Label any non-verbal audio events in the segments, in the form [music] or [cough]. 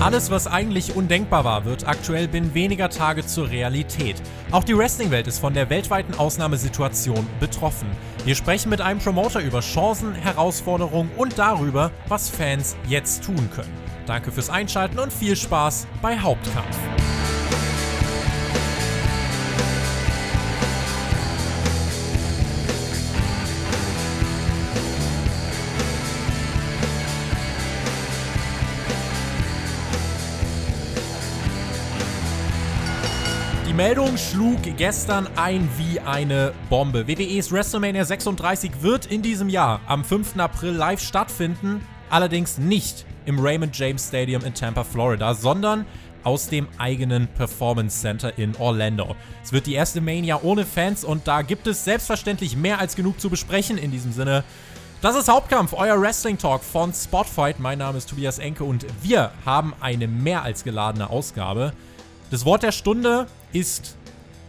Alles, was eigentlich undenkbar war, wird aktuell binnen weniger Tage zur Realität. Auch die Wrestling-Welt ist von der weltweiten Ausnahmesituation betroffen. Wir sprechen mit einem Promoter über Chancen, Herausforderungen und darüber, was Fans jetzt tun können. Danke fürs Einschalten und viel Spaß bei Hauptkampf. Meldung schlug gestern ein wie eine Bombe. WWEs WrestleMania 36 wird in diesem Jahr am 5. April live stattfinden, allerdings nicht im Raymond James Stadium in Tampa, Florida, sondern aus dem eigenen Performance Center in Orlando. Es wird die erste Mania ohne Fans und da gibt es selbstverständlich mehr als genug zu besprechen in diesem Sinne. Das ist Hauptkampf, euer Wrestling Talk von Spotfight. Mein Name ist Tobias Enke und wir haben eine mehr als geladene Ausgabe. Das Wort der Stunde ist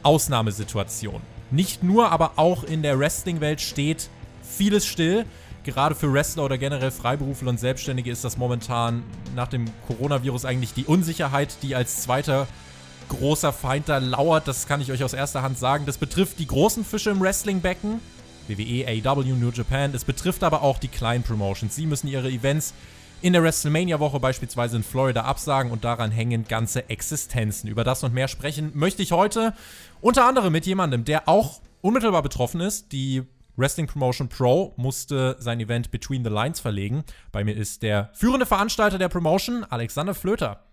Ausnahmesituation. Nicht nur, aber auch in der Wrestling-Welt steht vieles still. Gerade für Wrestler oder generell Freiberufler und Selbstständige ist das momentan nach dem Coronavirus eigentlich die Unsicherheit, die als zweiter großer Feind da lauert. Das kann ich euch aus erster Hand sagen. Das betrifft die großen Fische im Wrestling-Becken, WWE, AEW, New Japan. Es betrifft aber auch die kleinen Promotions. Sie müssen ihre Events in der WrestleMania-Woche beispielsweise in Florida absagen und daran hängen ganze Existenzen. Über das und mehr sprechen möchte ich heute unter anderem mit jemandem, der auch unmittelbar betroffen ist. Die Wrestling Promotion Pro musste sein Event Between the Lines verlegen. Bei mir ist der führende Veranstalter der Promotion, Alexander Flöter.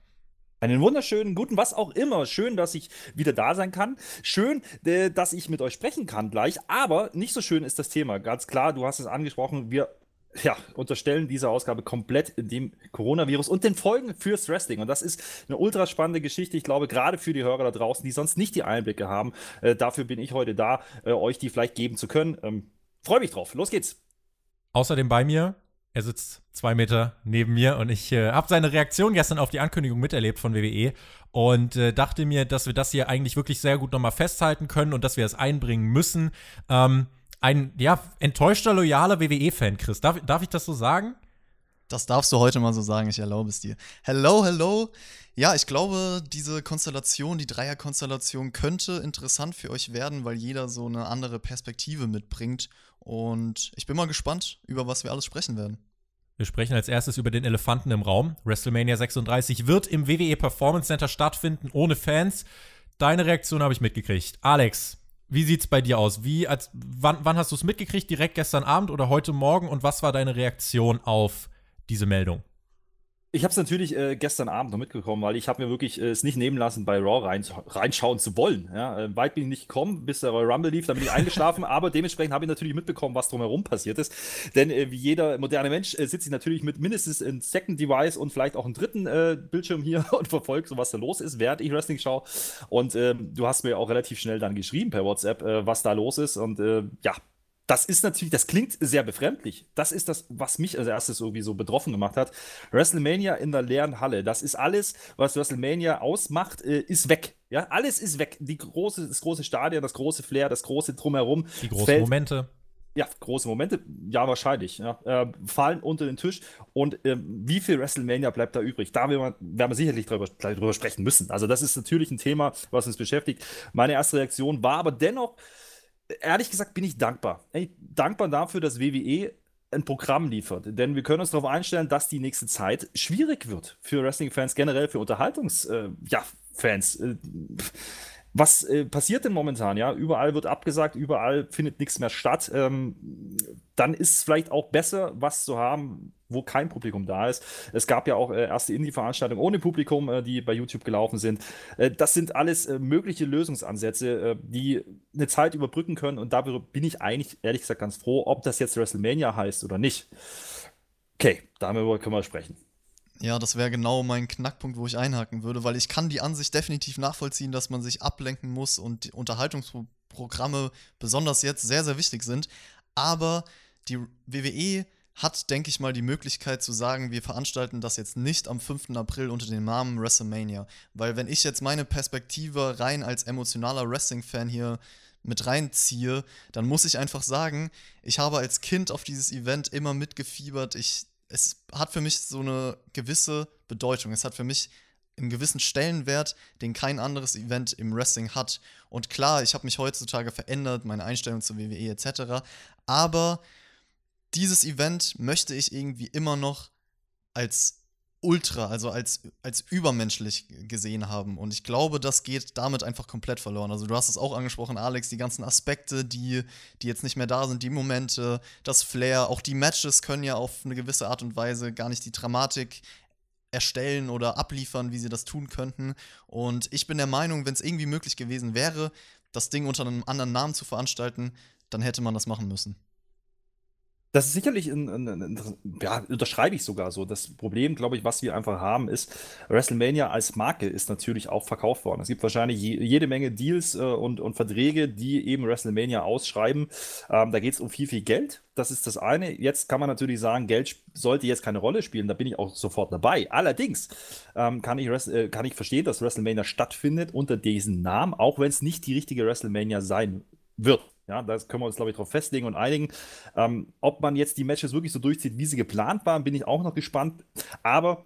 Einen wunderschönen guten, was auch immer. Schön, dass ich wieder da sein kann. Schön, äh, dass ich mit euch sprechen kann gleich. Aber nicht so schön ist das Thema. Ganz klar, du hast es angesprochen. Wir ja, unterstellen diese Ausgabe komplett dem Coronavirus und den Folgen fürs Wrestling. Und das ist eine ultra spannende Geschichte. Ich glaube, gerade für die Hörer da draußen, die sonst nicht die Einblicke haben. Äh, dafür bin ich heute da, äh, euch die vielleicht geben zu können. Ähm, Freue mich drauf. Los geht's. Außerdem bei mir, er sitzt zwei Meter neben mir und ich äh, habe seine Reaktion gestern auf die Ankündigung miterlebt von WWE und äh, dachte mir, dass wir das hier eigentlich wirklich sehr gut nochmal festhalten können und dass wir es einbringen müssen. Ähm, ein ja, enttäuschter, loyaler WWE-Fan, Chris. Darf, darf ich das so sagen? Das darfst du heute mal so sagen, ich erlaube es dir. Hello, hello. Ja, ich glaube, diese Konstellation, die Dreierkonstellation könnte interessant für euch werden, weil jeder so eine andere Perspektive mitbringt. Und ich bin mal gespannt, über was wir alles sprechen werden. Wir sprechen als erstes über den Elefanten im Raum. WrestleMania 36 wird im WWE Performance Center stattfinden, ohne Fans. Deine Reaktion habe ich mitgekriegt. Alex, wie sieht's bei dir aus? Wie, als, wann, wann hast du es mitgekriegt? Direkt gestern Abend oder heute Morgen? Und was war deine Reaktion auf diese Meldung? Ich habe es natürlich äh, gestern Abend noch mitbekommen, weil ich habe mir wirklich äh, es nicht nehmen lassen, bei Raw rein, reinschauen zu wollen. Ja? Äh, weit bin ich nicht gekommen, bis der Royal Rumble lief, dann bin ich eingeschlafen, [laughs] aber dementsprechend habe ich natürlich mitbekommen, was drumherum passiert ist. Denn äh, wie jeder moderne Mensch äh, sitze ich natürlich mit mindestens einem Second Device und vielleicht auch einem dritten äh, Bildschirm hier [laughs] und verfolge so, was da los ist, während ich Wrestling schaue. Und ähm, du hast mir auch relativ schnell dann geschrieben per WhatsApp, was da los ist. Und ja, das ist natürlich, das klingt sehr befremdlich. Das ist das, was mich als erstes irgendwie so betroffen gemacht hat. WrestleMania in der leeren Halle. Das ist alles, was WrestleMania ausmacht, äh, ist weg. Ja, alles ist weg. Die große, das große Stadion, das große Flair, das große Drumherum. Die großen fällt, Momente. Ja, große Momente, ja, wahrscheinlich. Ja, äh, fallen unter den Tisch. Und äh, wie viel WrestleMania bleibt da übrig? Da werden wir, sicherlich drüber, drüber sprechen müssen. Also, das ist natürlich ein Thema, was uns beschäftigt. Meine erste Reaktion war aber dennoch, ehrlich gesagt bin ich dankbar. Ey, dankbar dafür, dass WWE ein Programm liefert. Denn wir können uns darauf einstellen, dass die nächste Zeit schwierig wird für Wrestling-Fans, generell für Unterhaltungs-Fans. Äh, äh, was äh, passiert denn momentan? Ja, überall wird abgesagt, überall findet nichts mehr statt. Ähm, dann ist es vielleicht auch besser, was zu haben, wo kein Publikum da ist. Es gab ja auch äh, erste Indie-Veranstaltungen ohne Publikum, äh, die bei YouTube gelaufen sind. Äh, das sind alles äh, mögliche Lösungsansätze, äh, die eine Zeit überbrücken können. Und darüber bin ich eigentlich, ehrlich gesagt, ganz froh, ob das jetzt WrestleMania heißt oder nicht. Okay, darüber können wir sprechen. Ja, das wäre genau mein Knackpunkt, wo ich einhaken würde, weil ich kann die Ansicht definitiv nachvollziehen, dass man sich ablenken muss und die Unterhaltungsprogramme besonders jetzt sehr, sehr wichtig sind. Aber die WWE hat, denke ich mal, die Möglichkeit zu sagen, wir veranstalten das jetzt nicht am 5. April unter dem Namen WrestleMania. Weil wenn ich jetzt meine Perspektive rein als emotionaler Wrestling-Fan hier mit reinziehe, dann muss ich einfach sagen, ich habe als Kind auf dieses Event immer mitgefiebert. Ich, es hat für mich so eine gewisse Bedeutung. Es hat für mich einen gewissen Stellenwert, den kein anderes Event im Wrestling hat. Und klar, ich habe mich heutzutage verändert, meine Einstellung zur WWE etc. Aber dieses Event möchte ich irgendwie immer noch als ultra, also als, als übermenschlich gesehen haben. Und ich glaube, das geht damit einfach komplett verloren. Also du hast es auch angesprochen, Alex, die ganzen Aspekte, die, die jetzt nicht mehr da sind, die Momente, das Flair, auch die Matches können ja auf eine gewisse Art und Weise gar nicht die Dramatik erstellen oder abliefern, wie sie das tun könnten. Und ich bin der Meinung, wenn es irgendwie möglich gewesen wäre, das Ding unter einem anderen Namen zu veranstalten, dann hätte man das machen müssen. Das ist sicherlich, ein, ein, ein, ja, unterschreibe ich sogar so. Das Problem, glaube ich, was wir einfach haben, ist, WrestleMania als Marke ist natürlich auch verkauft worden. Es gibt wahrscheinlich je, jede Menge Deals äh, und, und Verträge, die eben WrestleMania ausschreiben. Ähm, da geht es um viel, viel Geld. Das ist das eine. Jetzt kann man natürlich sagen, Geld sollte jetzt keine Rolle spielen. Da bin ich auch sofort dabei. Allerdings ähm, kann, ich, äh, kann ich verstehen, dass WrestleMania stattfindet unter diesem Namen, auch wenn es nicht die richtige WrestleMania sein wird. Ja, da können wir uns, glaube ich, darauf festlegen und einigen. Ähm, ob man jetzt die Matches wirklich so durchzieht, wie sie geplant waren, bin ich auch noch gespannt. Aber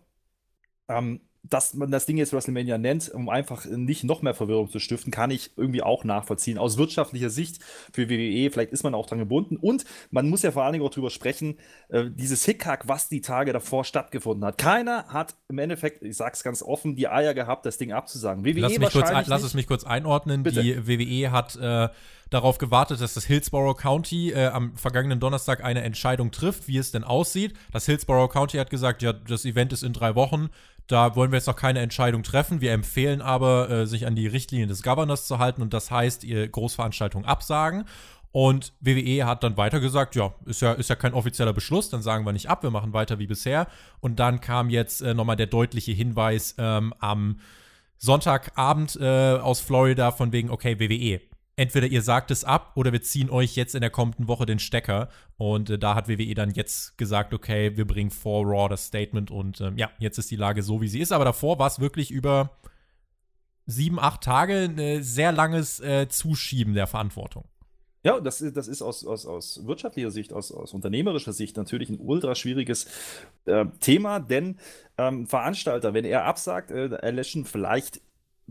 ähm, dass man das Ding jetzt WrestleMania nennt, um einfach nicht noch mehr Verwirrung zu stiften, kann ich irgendwie auch nachvollziehen. Aus wirtschaftlicher Sicht für WWE, vielleicht ist man auch dran gebunden. Und man muss ja vor allen Dingen auch drüber sprechen, äh, dieses Hickhack, was die Tage davor stattgefunden hat. Keiner hat im Endeffekt, ich sag's ganz offen, die Eier gehabt, das Ding abzusagen. WWE lass, mich kurz, lass es mich kurz einordnen. Bitte. Die WWE hat äh, darauf gewartet, dass das Hillsborough County äh, am vergangenen Donnerstag eine Entscheidung trifft, wie es denn aussieht. Das Hillsborough County hat gesagt, ja, das Event ist in drei Wochen. Da wollen wir jetzt noch keine Entscheidung treffen. Wir empfehlen aber, äh, sich an die Richtlinien des Governors zu halten und das heißt, ihr Großveranstaltungen absagen. Und WWE hat dann weiter gesagt, ja, ist ja, ist ja kein offizieller Beschluss, dann sagen wir nicht ab, wir machen weiter wie bisher. Und dann kam jetzt äh, nochmal der deutliche Hinweis ähm, am Sonntagabend äh, aus Florida von wegen, okay, WWE, entweder ihr sagt es ab oder wir ziehen euch jetzt in der kommenden Woche den Stecker. Und äh, da hat WWE dann jetzt gesagt, okay, wir bringen vor Raw das Statement und ähm, ja, jetzt ist die Lage so, wie sie ist. Aber davor war es wirklich über sieben, acht Tage ein sehr langes äh, Zuschieben der Verantwortung. Ja, das ist, das ist aus, aus, aus wirtschaftlicher Sicht, aus, aus unternehmerischer Sicht natürlich ein ultra schwieriges äh, Thema, denn ähm, Veranstalter, wenn er absagt, äh, erlöschen vielleicht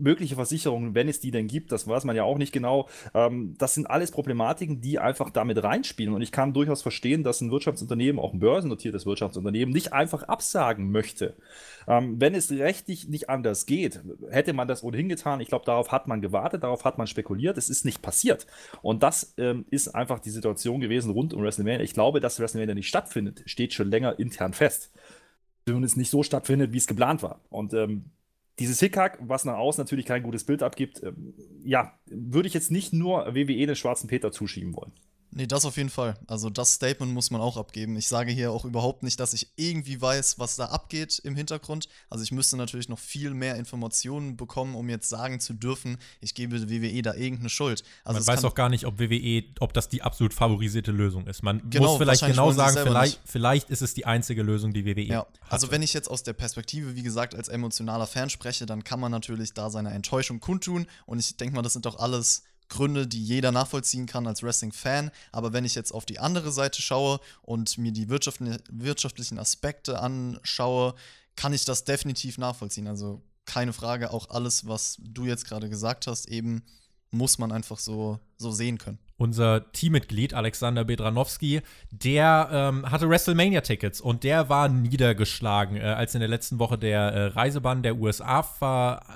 mögliche Versicherungen, wenn es die denn gibt, das weiß man ja auch nicht genau. Ähm, das sind alles Problematiken, die einfach damit reinspielen. Und ich kann durchaus verstehen, dass ein Wirtschaftsunternehmen, auch ein börsennotiertes Wirtschaftsunternehmen, nicht einfach absagen möchte. Ähm, wenn es rechtlich nicht anders geht, hätte man das ohnehin getan. Ich glaube, darauf hat man gewartet, darauf hat man spekuliert. Es ist nicht passiert. Und das ähm, ist einfach die Situation gewesen rund um WrestleMania. Ich glaube, dass WrestleMania nicht stattfindet, steht schon länger intern fest. Und es nicht so stattfindet, wie es geplant war. Und ähm, dieses Hickhack, was nach außen natürlich kein gutes Bild abgibt, ähm, ja, würde ich jetzt nicht nur WWE den schwarzen Peter zuschieben wollen. Nee, das auf jeden Fall. Also das Statement muss man auch abgeben. Ich sage hier auch überhaupt nicht, dass ich irgendwie weiß, was da abgeht im Hintergrund. Also ich müsste natürlich noch viel mehr Informationen bekommen, um jetzt sagen zu dürfen, ich gebe WWE da irgendeine Schuld. Also man weiß auch gar nicht, ob WWE, ob das die absolut favorisierte Lösung ist. Man genau, muss vielleicht genau sagen, vielleicht, vielleicht ist es die einzige Lösung, die WWE ja. Also wenn ich jetzt aus der Perspektive, wie gesagt, als emotionaler Fan spreche, dann kann man natürlich da seine Enttäuschung kundtun. Und ich denke mal, das sind doch alles Gründe, die jeder nachvollziehen kann als Wrestling-Fan. Aber wenn ich jetzt auf die andere Seite schaue und mir die wirtschaftlichen Aspekte anschaue, kann ich das definitiv nachvollziehen. Also keine Frage, auch alles, was du jetzt gerade gesagt hast, eben muss man einfach so, so sehen können unser Teammitglied Alexander Bedranowski, der ähm, hatte WrestleMania-Tickets und der war niedergeschlagen, äh, als in der letzten Woche der äh, Reisebann der USA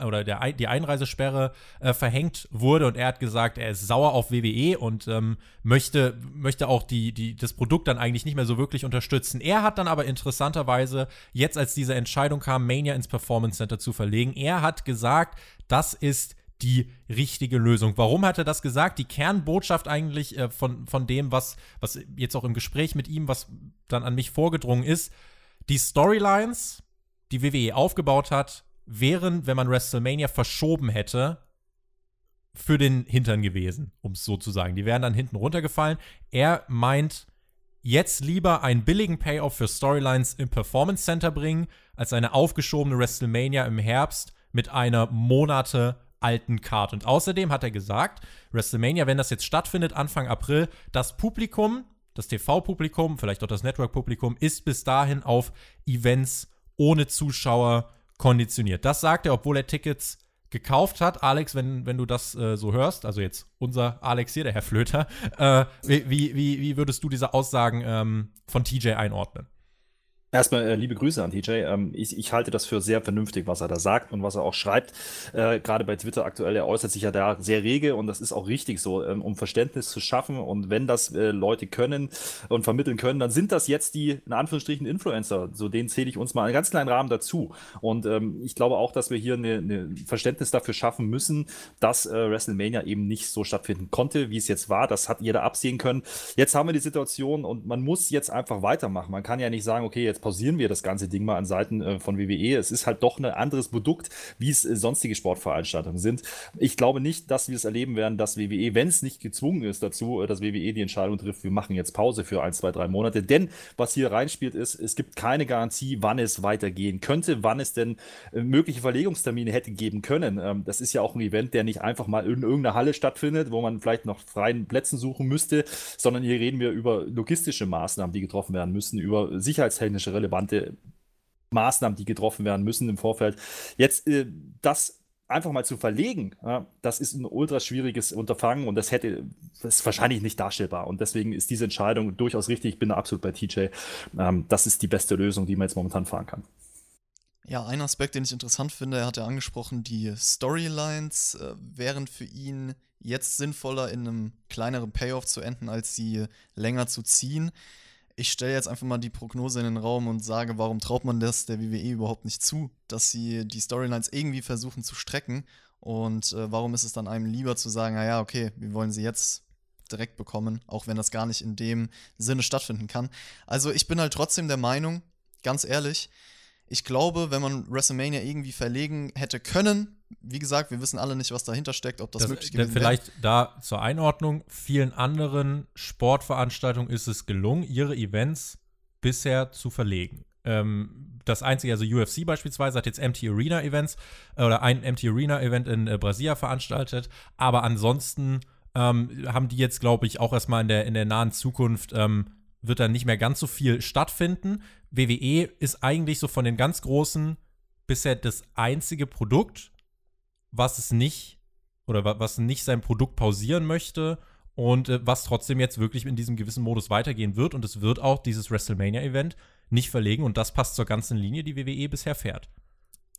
oder der, die Einreisesperre äh, verhängt wurde und er hat gesagt, er ist sauer auf WWE und ähm, möchte, möchte auch die, die, das Produkt dann eigentlich nicht mehr so wirklich unterstützen. Er hat dann aber interessanterweise, jetzt als diese Entscheidung kam, Mania ins Performance Center zu verlegen, er hat gesagt, das ist die richtige Lösung. Warum hat er das gesagt? Die Kernbotschaft eigentlich äh, von, von dem, was, was jetzt auch im Gespräch mit ihm, was dann an mich vorgedrungen ist, die Storylines, die WWE aufgebaut hat, wären, wenn man WrestleMania verschoben hätte, für den Hintern gewesen, um es so zu sagen. Die wären dann hinten runtergefallen. Er meint, jetzt lieber einen billigen Payoff für Storylines im Performance Center bringen, als eine aufgeschobene WrestleMania im Herbst mit einer Monate alten Card. Und außerdem hat er gesagt, WrestleMania, wenn das jetzt stattfindet, Anfang April, das Publikum, das TV-Publikum, vielleicht auch das Network-Publikum, ist bis dahin auf Events ohne Zuschauer konditioniert. Das sagt er, obwohl er Tickets gekauft hat. Alex, wenn, wenn du das äh, so hörst, also jetzt unser Alex hier, der Herr Flöter, äh, wie, wie, wie würdest du diese Aussagen ähm, von TJ einordnen? Erstmal äh, liebe Grüße an TJ. Ähm, ich, ich, halte das für sehr vernünftig, was er da sagt und was er auch schreibt. Äh, Gerade bei Twitter aktuell, er äußert sich ja da sehr rege und das ist auch richtig so, ähm, um Verständnis zu schaffen. Und wenn das äh, Leute können und vermitteln können, dann sind das jetzt die, in Anführungsstrichen, Influencer. So denen zähle ich uns mal einen ganz kleinen Rahmen dazu. Und ähm, ich glaube auch, dass wir hier ein Verständnis dafür schaffen müssen, dass äh, WrestleMania eben nicht so stattfinden konnte, wie es jetzt war. Das hat jeder absehen können. Jetzt haben wir die Situation und man muss jetzt einfach weitermachen. Man kann ja nicht sagen, okay, jetzt pausieren wir das ganze Ding mal an Seiten äh, von WWE. Es ist halt doch ein anderes Produkt, wie es äh, sonstige Sportveranstaltungen sind. Ich glaube nicht, dass wir es erleben werden, dass WWE, wenn es nicht gezwungen ist dazu, äh, dass WWE die Entscheidung trifft, wir machen jetzt Pause für ein, zwei, drei Monate. Denn was hier reinspielt, ist, es gibt keine Garantie, wann es weitergehen könnte, wann es denn mögliche Verlegungstermine hätte geben können. Ähm, das ist ja auch ein Event, der nicht einfach mal in irgendeiner Halle stattfindet, wo man vielleicht noch freien Plätzen suchen müsste, sondern hier reden wir über logistische Maßnahmen, die getroffen werden müssen, über sicherheitstechnische relevante Maßnahmen, die getroffen werden müssen im Vorfeld. Jetzt äh, das einfach mal zu verlegen, ja, das ist ein ultra schwieriges Unterfangen und das hätte, das ist wahrscheinlich nicht darstellbar. Und deswegen ist diese Entscheidung durchaus richtig. Ich bin absolut bei TJ. Ähm, das ist die beste Lösung, die man jetzt momentan fahren kann. Ja, ein Aspekt, den ich interessant finde, er hat ja angesprochen, die Storylines äh, wären für ihn jetzt sinnvoller in einem kleineren Payoff zu enden, als sie länger zu ziehen ich stelle jetzt einfach mal die Prognose in den Raum und sage, warum traut man das der WWE überhaupt nicht zu, dass sie die Storylines irgendwie versuchen zu strecken und äh, warum ist es dann einem lieber zu sagen, naja, okay, wir wollen sie jetzt direkt bekommen, auch wenn das gar nicht in dem Sinne stattfinden kann. Also ich bin halt trotzdem der Meinung, ganz ehrlich, ich glaube, wenn man WrestleMania irgendwie verlegen hätte können, wie gesagt, wir wissen alle nicht, was dahinter steckt, ob das, das möglich gewesen Vielleicht wäre. da zur Einordnung, vielen anderen Sportveranstaltungen ist es gelungen, ihre Events bisher zu verlegen. Ähm, das einzige, also UFC beispielsweise hat jetzt MT Arena Events äh, oder ein MT Arena Event in äh, Brasilia veranstaltet, aber ansonsten ähm, haben die jetzt, glaube ich, auch erstmal in der, in der nahen Zukunft ähm, wird dann nicht mehr ganz so viel stattfinden. WWE ist eigentlich so von den ganz großen bisher das einzige Produkt, was es nicht oder was nicht sein Produkt pausieren möchte und äh, was trotzdem jetzt wirklich in diesem gewissen Modus weitergehen wird. Und es wird auch dieses WrestleMania-Event nicht verlegen und das passt zur ganzen Linie, die WWE bisher fährt.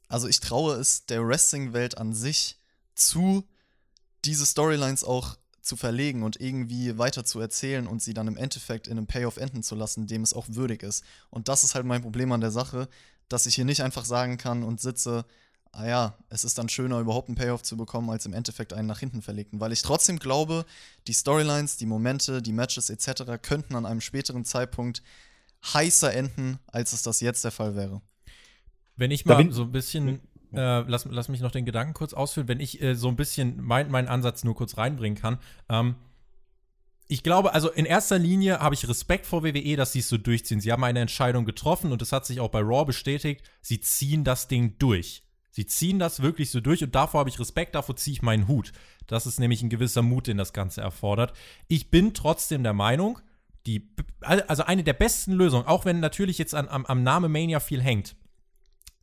Also ich traue es der Wrestling-Welt an sich zu, diese Storylines auch zu verlegen und irgendwie weiter zu erzählen und sie dann im Endeffekt in einem Payoff enden zu lassen, dem es auch würdig ist. Und das ist halt mein Problem an der Sache, dass ich hier nicht einfach sagen kann und sitze, ah ja, es ist dann schöner, überhaupt einen Payoff zu bekommen, als im Endeffekt einen nach hinten verlegten. Weil ich trotzdem glaube, die Storylines, die Momente, die Matches etc. könnten an einem späteren Zeitpunkt heißer enden, als es das jetzt der Fall wäre. Wenn ich mal so ein bisschen, äh, lass, lass mich noch den Gedanken kurz ausführen, wenn ich äh, so ein bisschen mein, meinen Ansatz nur kurz reinbringen kann. Ähm, ich glaube, also in erster Linie habe ich Respekt vor WWE, dass sie es so durchziehen. Sie haben eine Entscheidung getroffen und es hat sich auch bei Raw bestätigt. Sie ziehen das Ding durch. Sie ziehen das wirklich so durch und davor habe ich Respekt, davor ziehe ich meinen Hut. Das ist nämlich ein gewisser Mut, den das Ganze erfordert. Ich bin trotzdem der Meinung, die, also eine der besten Lösungen, auch wenn natürlich jetzt an, am, am Name Mania viel hängt.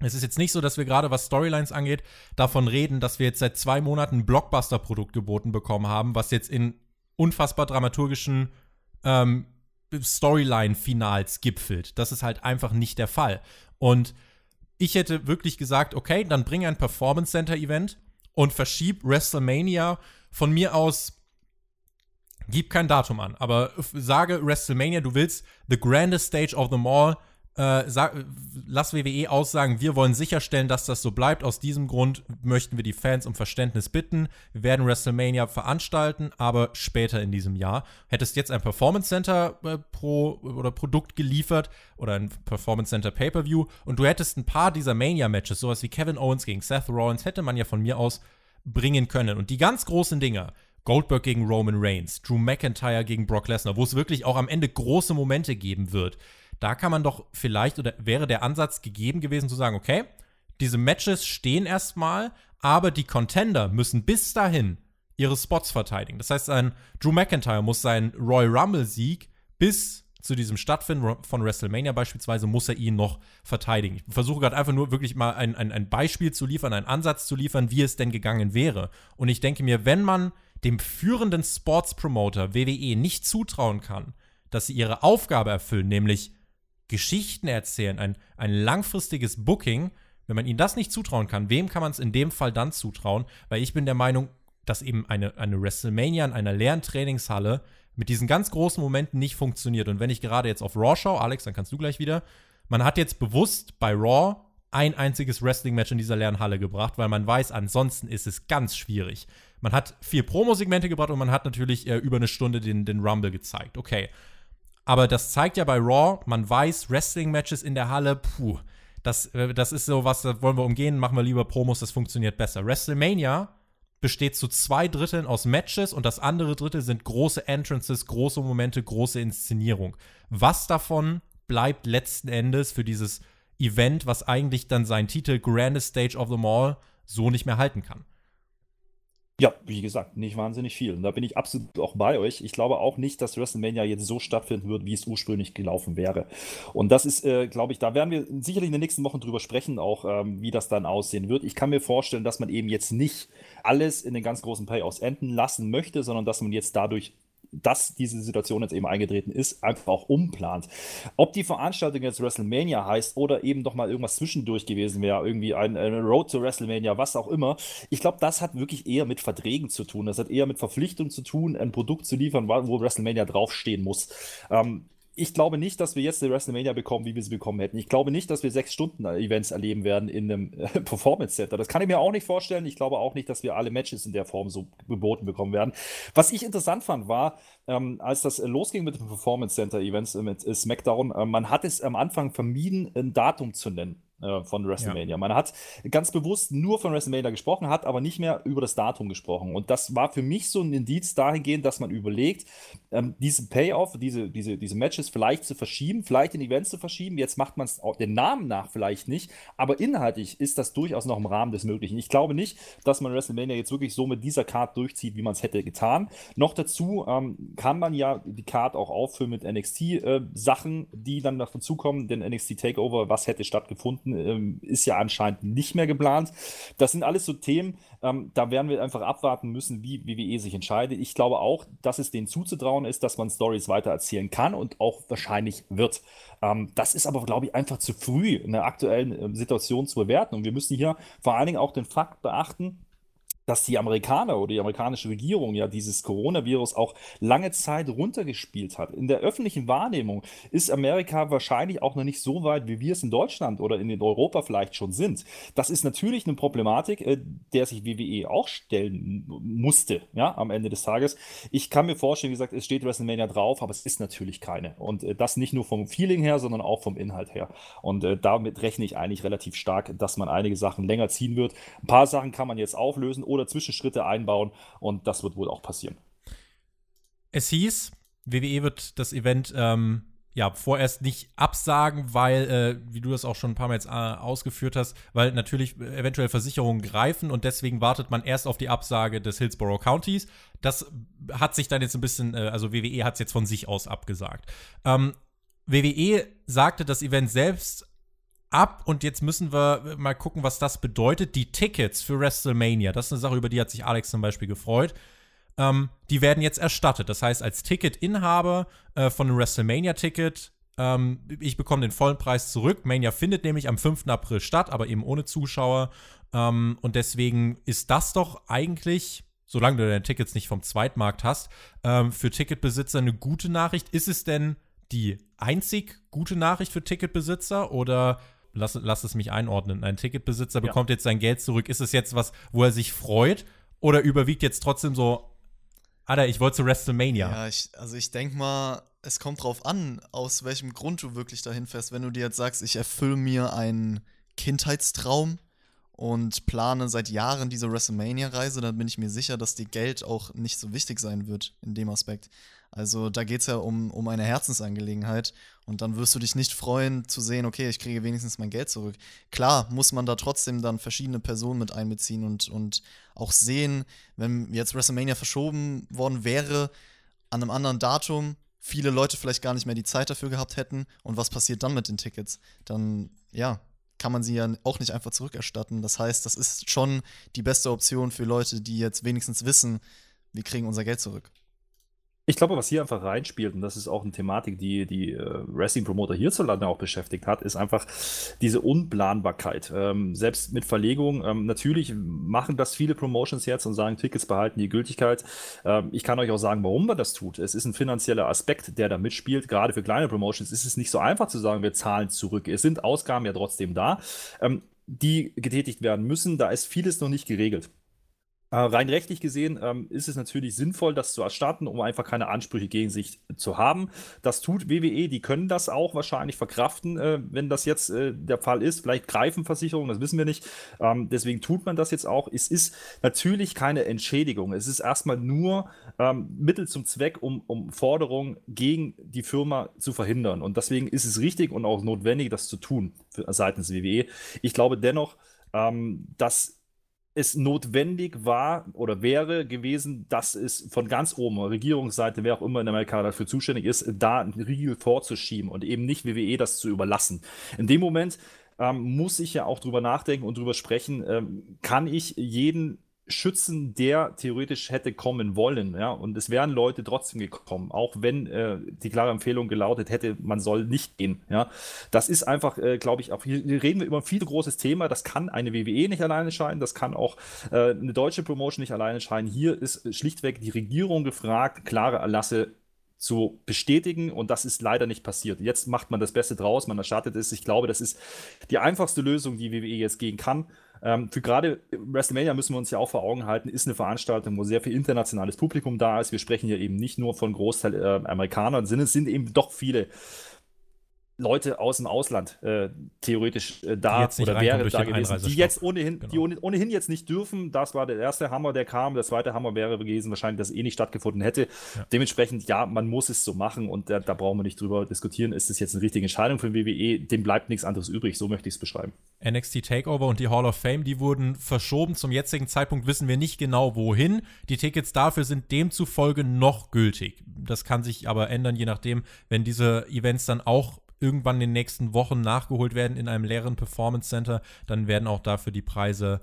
Es ist jetzt nicht so, dass wir gerade, was Storylines angeht, davon reden, dass wir jetzt seit zwei Monaten ein Blockbuster-Produkt geboten bekommen haben, was jetzt in unfassbar dramaturgischen ähm, Storyline-Finals gipfelt. Das ist halt einfach nicht der Fall. Und ich hätte wirklich gesagt, okay, dann bring ein Performance Center Event und verschieb WrestleMania von mir aus. Gib kein Datum an, aber sage WrestleMania, du willst the grandest stage of them all äh, sag, lass WWE aussagen, wir wollen sicherstellen, dass das so bleibt. Aus diesem Grund möchten wir die Fans um Verständnis bitten. Wir werden WrestleMania veranstalten, aber später in diesem Jahr. Hättest jetzt ein Performance Center äh, Pro oder Produkt geliefert oder ein Performance Center Pay-Per-View und du hättest ein paar dieser Mania-Matches, sowas wie Kevin Owens gegen Seth Rollins, hätte man ja von mir aus bringen können. Und die ganz großen Dinger, Goldberg gegen Roman Reigns, Drew McIntyre gegen Brock Lesnar, wo es wirklich auch am Ende große Momente geben wird da kann man doch vielleicht oder wäre der Ansatz gegeben gewesen zu sagen, okay, diese Matches stehen erstmal, aber die Contender müssen bis dahin ihre Spots verteidigen. Das heißt, ein Drew McIntyre muss seinen Royal Rumble Sieg bis zu diesem Stattfinden von WrestleMania beispielsweise muss er ihn noch verteidigen. Ich versuche gerade einfach nur wirklich mal ein, ein, ein Beispiel zu liefern, einen Ansatz zu liefern, wie es denn gegangen wäre. Und ich denke mir, wenn man dem führenden Sports-Promoter WWE nicht zutrauen kann, dass sie ihre Aufgabe erfüllen, nämlich Geschichten erzählen, ein, ein langfristiges Booking, wenn man ihnen das nicht zutrauen kann, wem kann man es in dem Fall dann zutrauen? Weil ich bin der Meinung, dass eben eine, eine WrestleMania in einer leeren Trainingshalle mit diesen ganz großen Momenten nicht funktioniert. Und wenn ich gerade jetzt auf Raw schaue, Alex, dann kannst du gleich wieder, man hat jetzt bewusst bei Raw ein einziges Wrestling-Match in dieser leeren Halle gebracht, weil man weiß, ansonsten ist es ganz schwierig. Man hat vier Promo-Segmente gebracht und man hat natürlich äh, über eine Stunde den, den Rumble gezeigt. Okay. Aber das zeigt ja bei Raw, man weiß, Wrestling-Matches in der Halle, puh, das, äh, das ist so was, das wollen wir umgehen, machen wir lieber Promos, das funktioniert besser. WrestleMania besteht zu zwei Dritteln aus Matches und das andere Drittel sind große Entrances, große Momente, große Inszenierung. Was davon bleibt letzten Endes für dieses Event, was eigentlich dann seinen Titel Grandest Stage of them All so nicht mehr halten kann? Ja, wie gesagt, nicht wahnsinnig viel. Und da bin ich absolut auch bei euch. Ich glaube auch nicht, dass WrestleMania jetzt so stattfinden wird, wie es ursprünglich gelaufen wäre. Und das ist, äh, glaube ich, da werden wir sicherlich in den nächsten Wochen drüber sprechen, auch ähm, wie das dann aussehen wird. Ich kann mir vorstellen, dass man eben jetzt nicht alles in den ganz großen Payoffs enden lassen möchte, sondern dass man jetzt dadurch dass diese Situation jetzt eben eingetreten ist, einfach auch umplant. Ob die Veranstaltung jetzt WrestleMania heißt oder eben doch mal irgendwas zwischendurch gewesen wäre, irgendwie ein, eine Road to WrestleMania, was auch immer, ich glaube, das hat wirklich eher mit Verträgen zu tun. Das hat eher mit Verpflichtung zu tun, ein Produkt zu liefern, wo WrestleMania draufstehen muss. Ähm, ich glaube nicht, dass wir jetzt eine WrestleMania bekommen, wie wir sie bekommen hätten. Ich glaube nicht, dass wir sechs Stunden Events erleben werden in einem äh, [laughs] Performance Center. Das kann ich mir auch nicht vorstellen. Ich glaube auch nicht, dass wir alle Matches in der Form so geboten bekommen werden. Was ich interessant fand, war, ähm, als das losging mit den Performance Center Events äh, mit SmackDown, äh, man hat es am Anfang vermieden, ein Datum zu nennen. Äh, von WrestleMania. Ja. Man hat ganz bewusst nur von WrestleMania gesprochen, hat aber nicht mehr über das Datum gesprochen. Und das war für mich so ein Indiz dahingehend, dass man überlegt, ähm, diesen Payoff, diese, diese, diese Matches vielleicht zu verschieben, vielleicht in Events zu verschieben. Jetzt macht man es den Namen nach vielleicht nicht, aber inhaltlich ist das durchaus noch im Rahmen des Möglichen. Ich glaube nicht, dass man WrestleMania jetzt wirklich so mit dieser Card durchzieht, wie man es hätte getan. Noch dazu ähm, kann man ja die Card auch auffüllen mit NXT-Sachen, äh, die dann noch dazukommen, denn NXT Takeover, was hätte stattgefunden, ähm, ist ja anscheinend nicht mehr geplant. Das sind alles so Themen, ähm, da werden wir einfach abwarten müssen, wie WWE sich entscheidet. Ich glaube auch, dass es denen zuzutrauen ist, dass man Stories weiter erzählen kann und auch wahrscheinlich wird. Ähm, das ist aber, glaube ich, einfach zu früh in der aktuellen äh, Situation zu bewerten. Und wir müssen hier vor allen Dingen auch den Fakt beachten, dass die Amerikaner oder die amerikanische Regierung ja dieses Coronavirus auch lange Zeit runtergespielt hat. In der öffentlichen Wahrnehmung ist Amerika wahrscheinlich auch noch nicht so weit, wie wir es in Deutschland oder in Europa vielleicht schon sind. Das ist natürlich eine Problematik, äh, der sich WWE auch stellen musste, ja, am Ende des Tages. Ich kann mir vorstellen, wie gesagt, es steht WrestleMania drauf, aber es ist natürlich keine. Und äh, das nicht nur vom Feeling her, sondern auch vom Inhalt her. Und äh, damit rechne ich eigentlich relativ stark, dass man einige Sachen länger ziehen wird. Ein paar Sachen kann man jetzt auflösen oder Zwischenschritte einbauen und das wird wohl auch passieren. Es hieß, WWE wird das Event ähm, ja vorerst nicht absagen, weil, äh, wie du das auch schon ein paar Mal jetzt äh, ausgeführt hast, weil natürlich eventuell Versicherungen greifen und deswegen wartet man erst auf die Absage des Hillsborough Countys. Das hat sich dann jetzt ein bisschen, äh, also WWE hat es jetzt von sich aus abgesagt. Ähm, WWE sagte das Event selbst ab und jetzt müssen wir mal gucken, was das bedeutet. Die Tickets für WrestleMania, das ist eine Sache, über die hat sich Alex zum Beispiel gefreut. Ähm, die werden jetzt erstattet. Das heißt, als Ticketinhaber äh, von einem WrestleMania-Ticket, ähm, ich bekomme den vollen Preis zurück. Mania findet nämlich am 5. April statt, aber eben ohne Zuschauer. Ähm, und deswegen ist das doch eigentlich, solange du deine Tickets nicht vom Zweitmarkt hast, ähm, für Ticketbesitzer eine gute Nachricht. Ist es denn die einzig gute Nachricht für Ticketbesitzer oder lass, lass es mich einordnen. Ein Ticketbesitzer ja. bekommt jetzt sein Geld zurück. Ist es jetzt was, wo er sich freut? Oder überwiegt jetzt trotzdem so, Alter, ich wollte zu WrestleMania? Ja, ich, also ich denke mal, es kommt drauf an, aus welchem Grund du wirklich dahin fährst. Wenn du dir jetzt sagst, ich erfülle mir einen Kindheitstraum und plane seit Jahren diese WrestleMania-Reise, dann bin ich mir sicher, dass dir Geld auch nicht so wichtig sein wird in dem Aspekt. Also da geht es ja um, um eine Herzensangelegenheit und dann wirst du dich nicht freuen zu sehen, okay, ich kriege wenigstens mein Geld zurück. Klar muss man da trotzdem dann verschiedene Personen mit einbeziehen und, und auch sehen, wenn jetzt WrestleMania verschoben worden wäre an einem anderen Datum, viele Leute vielleicht gar nicht mehr die Zeit dafür gehabt hätten. Und was passiert dann mit den Tickets? Dann, ja, kann man sie ja auch nicht einfach zurückerstatten. Das heißt, das ist schon die beste Option für Leute, die jetzt wenigstens wissen, wir kriegen unser Geld zurück. Ich glaube, was hier einfach reinspielt, und das ist auch eine Thematik, die die äh, Wrestling-Promoter hierzulande auch beschäftigt hat, ist einfach diese Unplanbarkeit. Ähm, selbst mit Verlegung, ähm, natürlich machen das viele Promotions jetzt und sagen, Tickets behalten die Gültigkeit. Ähm, ich kann euch auch sagen, warum man das tut. Es ist ein finanzieller Aspekt, der da mitspielt. Gerade für kleine Promotions ist es nicht so einfach zu sagen, wir zahlen zurück. Es sind Ausgaben ja trotzdem da, ähm, die getätigt werden müssen. Da ist vieles noch nicht geregelt. Äh, rein rechtlich gesehen ähm, ist es natürlich sinnvoll, das zu erstatten, um einfach keine Ansprüche gegen sich zu haben. Das tut WWE, die können das auch wahrscheinlich verkraften, äh, wenn das jetzt äh, der Fall ist. Vielleicht greifen Versicherungen, das wissen wir nicht. Ähm, deswegen tut man das jetzt auch. Es ist natürlich keine Entschädigung. Es ist erstmal nur ähm, Mittel zum Zweck, um, um Forderungen gegen die Firma zu verhindern. Und deswegen ist es richtig und auch notwendig, das zu tun für, seitens WWE. Ich glaube dennoch, ähm, dass es notwendig war oder wäre gewesen, dass es von ganz oben, Regierungsseite, wer auch immer in Amerika dafür zuständig ist, da einen Riegel vorzuschieben und eben nicht WWE das zu überlassen. In dem Moment ähm, muss ich ja auch drüber nachdenken und drüber sprechen, ähm, kann ich jeden schützen, der theoretisch hätte kommen wollen. Ja? Und es wären Leute trotzdem gekommen, auch wenn äh, die klare Empfehlung gelautet hätte, man soll nicht gehen. Ja? Das ist einfach, äh, glaube ich, auch, hier reden wir über ein viel großes Thema. Das kann eine WWE nicht alleine scheinen, das kann auch äh, eine deutsche Promotion nicht alleine scheinen. Hier ist schlichtweg die Regierung gefragt, klare Erlasse zu bestätigen und das ist leider nicht passiert. Jetzt macht man das Beste draus, man erstattet es. Ich glaube, das ist die einfachste Lösung, die WWE jetzt gehen kann. Ähm, für gerade WrestleMania müssen wir uns ja auch vor Augen halten, ist eine Veranstaltung, wo sehr viel internationales Publikum da ist. Wir sprechen hier eben nicht nur von Großteil äh, Amerikanern, sondern es sind eben doch viele Leute aus dem Ausland äh, theoretisch äh, da oder wäre da gewesen, die jetzt ohnehin, genau. die ohnehin jetzt nicht dürfen. Das war der erste Hammer, der kam. Der zweite Hammer wäre gewesen, wahrscheinlich, dass eh nicht stattgefunden hätte. Ja. Dementsprechend, ja, man muss es so machen und da, da brauchen wir nicht drüber diskutieren. Ist das jetzt eine richtige Entscheidung für den WWE? Dem bleibt nichts anderes übrig. So möchte ich es beschreiben. NXT Takeover und die Hall of Fame, die wurden verschoben. Zum jetzigen Zeitpunkt wissen wir nicht genau wohin. Die Tickets dafür sind demzufolge noch gültig. Das kann sich aber ändern, je nachdem, wenn diese Events dann auch irgendwann in den nächsten Wochen nachgeholt werden in einem leeren Performance Center, dann werden auch dafür die Preise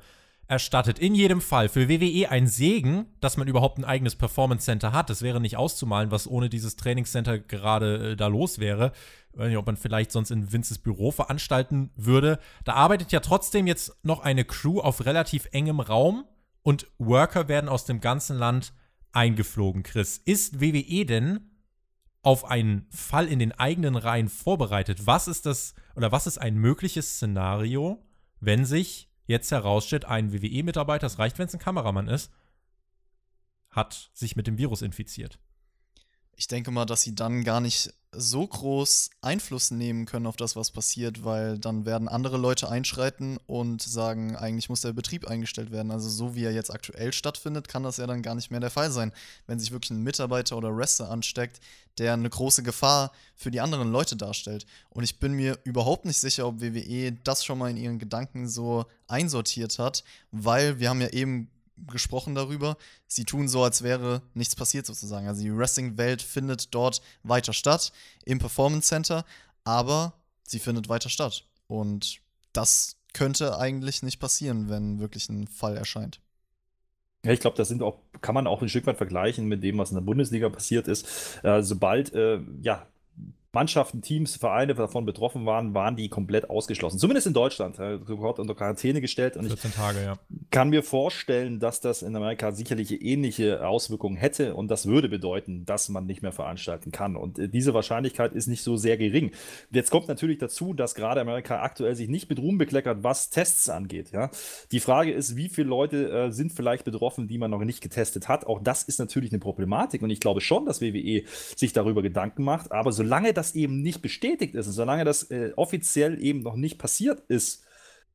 erstattet. In jedem Fall für WWE ein Segen, dass man überhaupt ein eigenes Performance Center hat. Das wäre nicht auszumalen, was ohne dieses Trainingscenter gerade äh, da los wäre. Ich weiß nicht, ob man vielleicht sonst in Vinces Büro veranstalten würde. Da arbeitet ja trotzdem jetzt noch eine Crew auf relativ engem Raum und Worker werden aus dem ganzen Land eingeflogen. Chris, ist WWE denn auf einen Fall in den eigenen Reihen vorbereitet? Was ist das oder was ist ein mögliches Szenario, wenn sich jetzt herausstellt, ein WWE-Mitarbeiter, es reicht, wenn es ein Kameramann ist, hat sich mit dem Virus infiziert? Ich denke mal, dass sie dann gar nicht so groß Einfluss nehmen können auf das, was passiert, weil dann werden andere Leute einschreiten und sagen, eigentlich muss der Betrieb eingestellt werden. Also so wie er jetzt aktuell stattfindet, kann das ja dann gar nicht mehr der Fall sein. Wenn sich wirklich ein Mitarbeiter oder Wrestler ansteckt, der eine große Gefahr für die anderen Leute darstellt. Und ich bin mir überhaupt nicht sicher, ob WWE das schon mal in ihren Gedanken so einsortiert hat, weil wir haben ja eben gesprochen darüber. Sie tun so, als wäre nichts passiert sozusagen. Also die Wrestling-Welt findet dort weiter statt im Performance Center, aber sie findet weiter statt. Und das könnte eigentlich nicht passieren, wenn wirklich ein Fall erscheint. Ja, ich glaube, das sind auch, kann man auch ein Stück weit vergleichen mit dem, was in der Bundesliga passiert ist. Äh, sobald äh, ja, Mannschaften, Teams, Vereine davon betroffen waren, waren die komplett ausgeschlossen. Zumindest in Deutschland. Sofort unter Quarantäne gestellt. Und 14 Tage, ja. kann mir vorstellen, dass das in Amerika sicherlich ähnliche Auswirkungen hätte. Und das würde bedeuten, dass man nicht mehr veranstalten kann. Und äh, diese Wahrscheinlichkeit ist nicht so sehr gering. Jetzt kommt natürlich dazu, dass gerade Amerika aktuell sich nicht mit Ruhm bekleckert, was Tests angeht. Ja? Die Frage ist, wie viele Leute äh, sind vielleicht betroffen, die man noch nicht getestet hat. Auch das ist natürlich eine Problematik. Und ich glaube schon, dass WWE sich darüber Gedanken macht. Aber solange das eben nicht bestätigt ist und solange das äh, offiziell eben noch nicht passiert ist,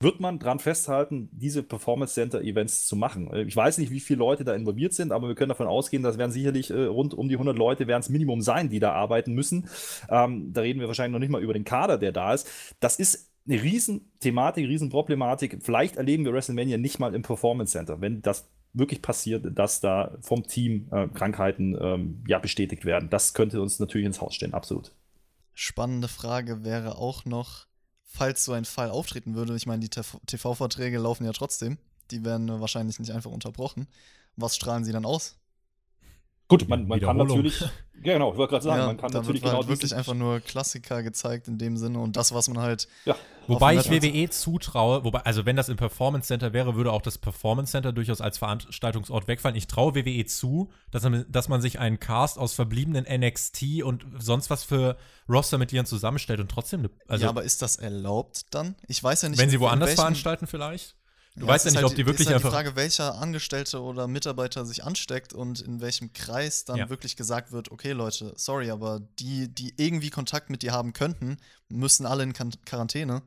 wird man daran festhalten, diese Performance Center Events zu machen. Äh, ich weiß nicht, wie viele Leute da involviert sind, aber wir können davon ausgehen, dass werden sicherlich äh, rund um die 100 Leute werden es Minimum sein, die da arbeiten müssen. Ähm, da reden wir wahrscheinlich noch nicht mal über den Kader, der da ist. Das ist eine Riesenthematik, Riesenproblematik. Vielleicht erleben wir WrestleMania nicht mal im Performance Center. Wenn das wirklich passiert, dass da vom Team äh, Krankheiten ähm, ja bestätigt werden. Das könnte uns natürlich ins Haus stehen, absolut. Spannende Frage wäre auch noch, falls so ein Fall auftreten würde. Ich meine, die TV-Verträge laufen ja trotzdem. Die werden wahrscheinlich nicht einfach unterbrochen. Was strahlen sie dann aus? Gut, man, man kann natürlich, ja, [laughs] genau, ich wollte gerade sagen, ja, man kann natürlich wird genau halt wirklich einfach nur Klassiker gezeigt in dem Sinne und das, was man halt. Ja. Wobei ich WWE zutraue, wobei, also wenn das im Performance Center wäre, würde auch das Performance Center durchaus als Veranstaltungsort wegfallen. Ich traue WWE zu, dass man, dass man sich einen Cast aus verbliebenen NXT und sonst was für Roster-Mitgliedern zusammenstellt und trotzdem. Also, ja, aber ist das erlaubt dann? Ich weiß ja nicht. Wenn sie woanders veranstalten, vielleicht? Du ja, weißt ja nicht, halt, ob die wirklich ist halt einfach. die Frage, welcher Angestellte oder Mitarbeiter sich ansteckt und in welchem Kreis dann ja. wirklich gesagt wird: Okay, Leute, sorry, aber die, die irgendwie Kontakt mit dir haben könnten, müssen alle in Quarantäne.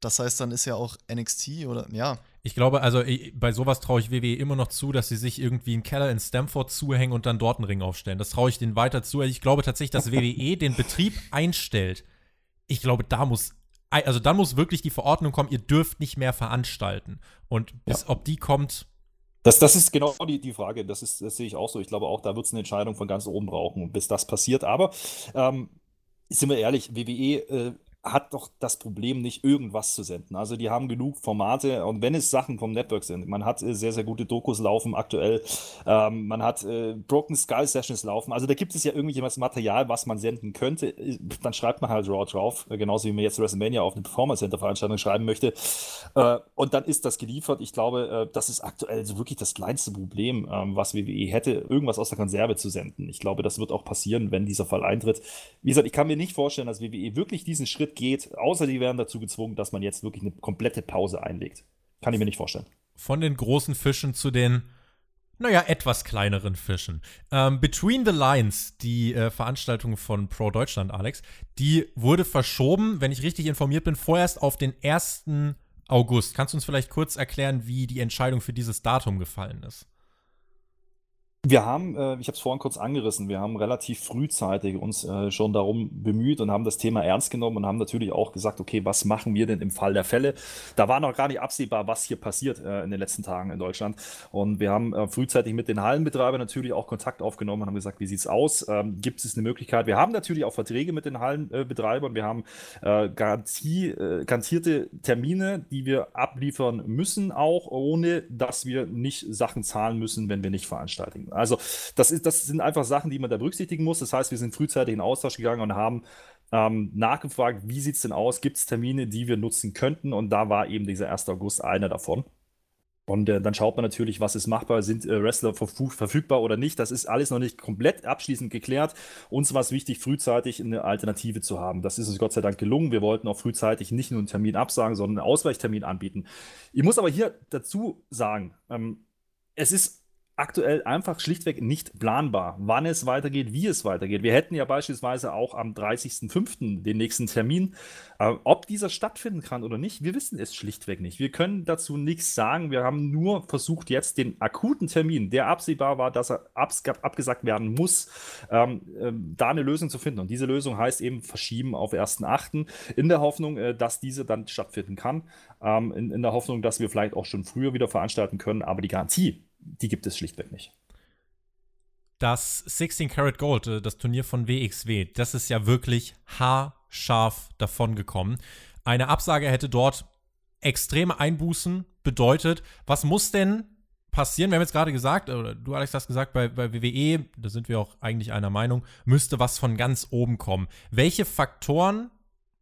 Das heißt, dann ist ja auch NXT oder ja. Ich glaube, also bei sowas traue ich WWE immer noch zu, dass sie sich irgendwie einen Keller in Stamford zuhängen und dann dort einen Ring aufstellen. Das traue ich denen weiter zu. Ich glaube tatsächlich, dass WWE den Betrieb einstellt. Ich glaube, da muss also dann muss wirklich die Verordnung kommen, ihr dürft nicht mehr veranstalten. Und bis ja. ob die kommt. Das, das ist genau die, die Frage. Das, ist, das sehe ich auch so. Ich glaube auch, da wird es eine Entscheidung von ganz oben brauchen, bis das passiert. Aber ähm, sind wir ehrlich, WWE äh, hat doch das Problem nicht, irgendwas zu senden. Also die haben genug Formate und wenn es Sachen vom Network sind, man hat äh, sehr, sehr gute Dokus laufen aktuell, ähm, man hat äh, Broken Skull Sessions laufen, also da gibt es ja irgendwelches Material, was man senden könnte, dann schreibt man halt Raw drauf, äh, genauso wie man jetzt WrestleMania auf eine Performance Center Veranstaltung schreiben möchte äh, und dann ist das geliefert. Ich glaube, äh, das ist aktuell so wirklich das kleinste Problem, ähm, was WWE hätte, irgendwas aus der Konserve zu senden. Ich glaube, das wird auch passieren, wenn dieser Fall eintritt. Wie gesagt, ich kann mir nicht vorstellen, dass WWE wirklich diesen Schritt geht, außer die werden dazu gezwungen, dass man jetzt wirklich eine komplette Pause einlegt. Kann ich mir nicht vorstellen. Von den großen Fischen zu den, naja, etwas kleineren Fischen. Ähm, Between the Lines, die äh, Veranstaltung von Pro Deutschland, Alex, die wurde verschoben, wenn ich richtig informiert bin, vorerst auf den 1. August. Kannst du uns vielleicht kurz erklären, wie die Entscheidung für dieses Datum gefallen ist? Wir haben, äh, ich habe es vorhin kurz angerissen, wir haben relativ frühzeitig uns äh, schon darum bemüht und haben das Thema ernst genommen und haben natürlich auch gesagt, okay, was machen wir denn im Fall der Fälle? Da war noch gar nicht absehbar, was hier passiert äh, in den letzten Tagen in Deutschland. Und wir haben äh, frühzeitig mit den Hallenbetreibern natürlich auch Kontakt aufgenommen und haben gesagt, wie sieht's aus? Ähm, gibt es eine Möglichkeit? Wir haben natürlich auch Verträge mit den Hallenbetreibern. wir haben äh, Garantie, äh, garantierte Termine, die wir abliefern müssen, auch ohne dass wir nicht Sachen zahlen müssen, wenn wir nicht veranstalten. Also das, ist, das sind einfach Sachen, die man da berücksichtigen muss. Das heißt, wir sind frühzeitig in Austausch gegangen und haben ähm, nachgefragt, wie sieht es denn aus? Gibt es Termine, die wir nutzen könnten? Und da war eben dieser 1. August einer davon. Und äh, dann schaut man natürlich, was ist machbar, sind äh, Wrestler verfügbar oder nicht. Das ist alles noch nicht komplett abschließend geklärt. Uns war es wichtig, frühzeitig eine Alternative zu haben. Das ist uns Gott sei Dank gelungen. Wir wollten auch frühzeitig nicht nur einen Termin absagen, sondern einen Ausweichtermin anbieten. Ich muss aber hier dazu sagen, ähm, es ist aktuell einfach schlichtweg nicht planbar, wann es weitergeht, wie es weitergeht. Wir hätten ja beispielsweise auch am 30.05. den nächsten Termin. Äh, ob dieser stattfinden kann oder nicht, wir wissen es schlichtweg nicht. Wir können dazu nichts sagen. Wir haben nur versucht, jetzt den akuten Termin, der absehbar war, dass er abgesagt werden muss, ähm, äh, da eine Lösung zu finden. Und diese Lösung heißt eben verschieben auf 1.08. in der Hoffnung, äh, dass diese dann stattfinden kann. Ähm, in, in der Hoffnung, dass wir vielleicht auch schon früher wieder veranstalten können. Aber die Garantie, die gibt es schlichtweg nicht. Das 16 Karat Gold, äh, das Turnier von WXW, das ist ja wirklich haarscharf davongekommen. Eine Absage hätte dort extreme Einbußen bedeutet. Was muss denn passieren? Wir haben jetzt gerade gesagt, oder du Alex hast gesagt, bei, bei WWE, da sind wir auch eigentlich einer Meinung, müsste was von ganz oben kommen. Welche Faktoren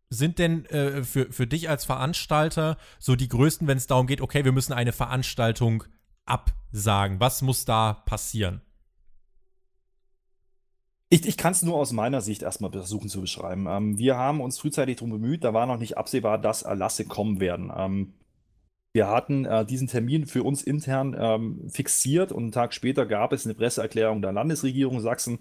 sind denn äh, für, für dich als Veranstalter so die größten, wenn es darum geht, okay, wir müssen eine Veranstaltung absagen? Was muss da passieren? Ich, ich kann es nur aus meiner Sicht erstmal versuchen zu beschreiben. Ähm, wir haben uns frühzeitig darum bemüht, da war noch nicht absehbar, dass Erlasse kommen werden. Ähm, wir hatten äh, diesen Termin für uns intern ähm, fixiert und einen Tag später gab es eine Presseerklärung der Landesregierung Sachsen,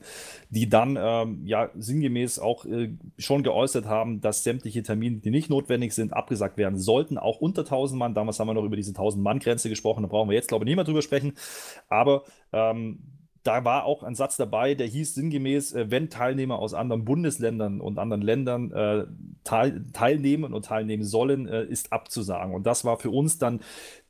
die dann ähm, ja sinngemäß auch äh, schon geäußert haben, dass sämtliche Termine, die nicht notwendig sind, abgesagt werden sollten, auch unter 1000 Mann. Damals haben wir noch über diese 1000 Mann Grenze gesprochen, da brauchen wir jetzt glaube ich nicht mehr drüber sprechen. Aber ähm, da war auch ein Satz dabei, der hieß sinngemäß, äh, wenn Teilnehmer aus anderen Bundesländern und anderen Ländern äh, teil, teilnehmen und teilnehmen sollen, äh, ist abzusagen. Und das war für uns dann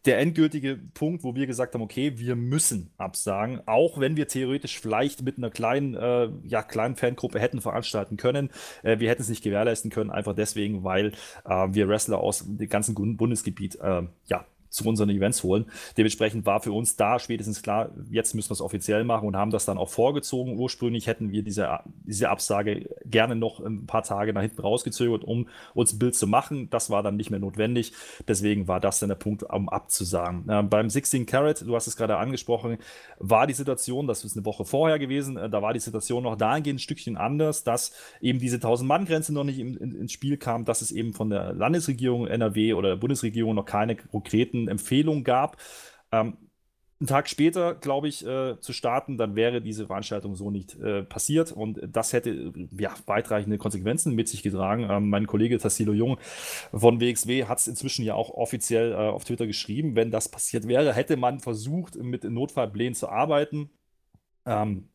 der endgültige Punkt, wo wir gesagt haben, okay, wir müssen absagen, auch wenn wir theoretisch vielleicht mit einer kleinen, äh, ja, kleinen Fangruppe hätten veranstalten können. Äh, wir hätten es nicht gewährleisten können, einfach deswegen, weil äh, wir Wrestler aus dem ganzen Bundesgebiet äh, ja, zu unseren Events holen. Dementsprechend war für uns da spätestens klar, jetzt müssen wir es offiziell machen und haben das dann auch vorgezogen. Ursprünglich hätten wir diese, diese Absage gerne noch ein paar Tage nach hinten rausgezögert, um uns ein Bild zu machen. Das war dann nicht mehr notwendig. Deswegen war das dann der Punkt, um abzusagen. Äh, beim 16 Carat, du hast es gerade angesprochen, war die Situation, das ist eine Woche vorher gewesen, äh, da war die Situation noch dahingehend ein Stückchen anders, dass eben diese 1000-Mann-Grenze noch nicht in, in, ins Spiel kam, dass es eben von der Landesregierung NRW oder der Bundesregierung noch keine konkreten Empfehlung gab. Ähm, einen Tag später, glaube ich, äh, zu starten, dann wäre diese Veranstaltung so nicht äh, passiert und das hätte ja weitreichende Konsequenzen mit sich getragen. Ähm, mein Kollege Tassilo Jung von WXW hat es inzwischen ja auch offiziell äh, auf Twitter geschrieben. Wenn das passiert wäre, hätte man versucht, mit Notfallplänen zu arbeiten. Ähm,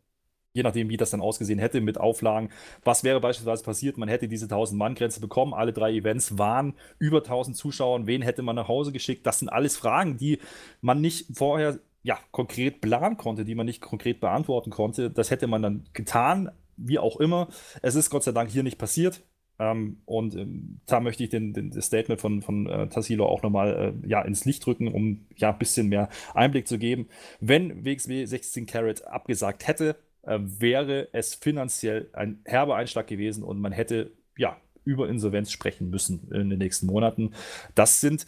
je nachdem, wie das dann ausgesehen hätte mit Auflagen. Was wäre beispielsweise passiert? Man hätte diese 1000-Mann-Grenze bekommen. Alle drei Events waren über 1000 Zuschauer. Wen hätte man nach Hause geschickt? Das sind alles Fragen, die man nicht vorher ja, konkret planen konnte, die man nicht konkret beantworten konnte. Das hätte man dann getan, wie auch immer. Es ist Gott sei Dank hier nicht passiert. Ähm, und ähm, da möchte ich den, den, das Statement von, von äh, Tassilo auch nochmal äh, ja, ins Licht drücken, um ja ein bisschen mehr Einblick zu geben. Wenn WXW 16 Carat abgesagt hätte, äh, wäre es finanziell ein herber Einschlag gewesen und man hätte ja über Insolvenz sprechen müssen in den nächsten Monaten. Das sind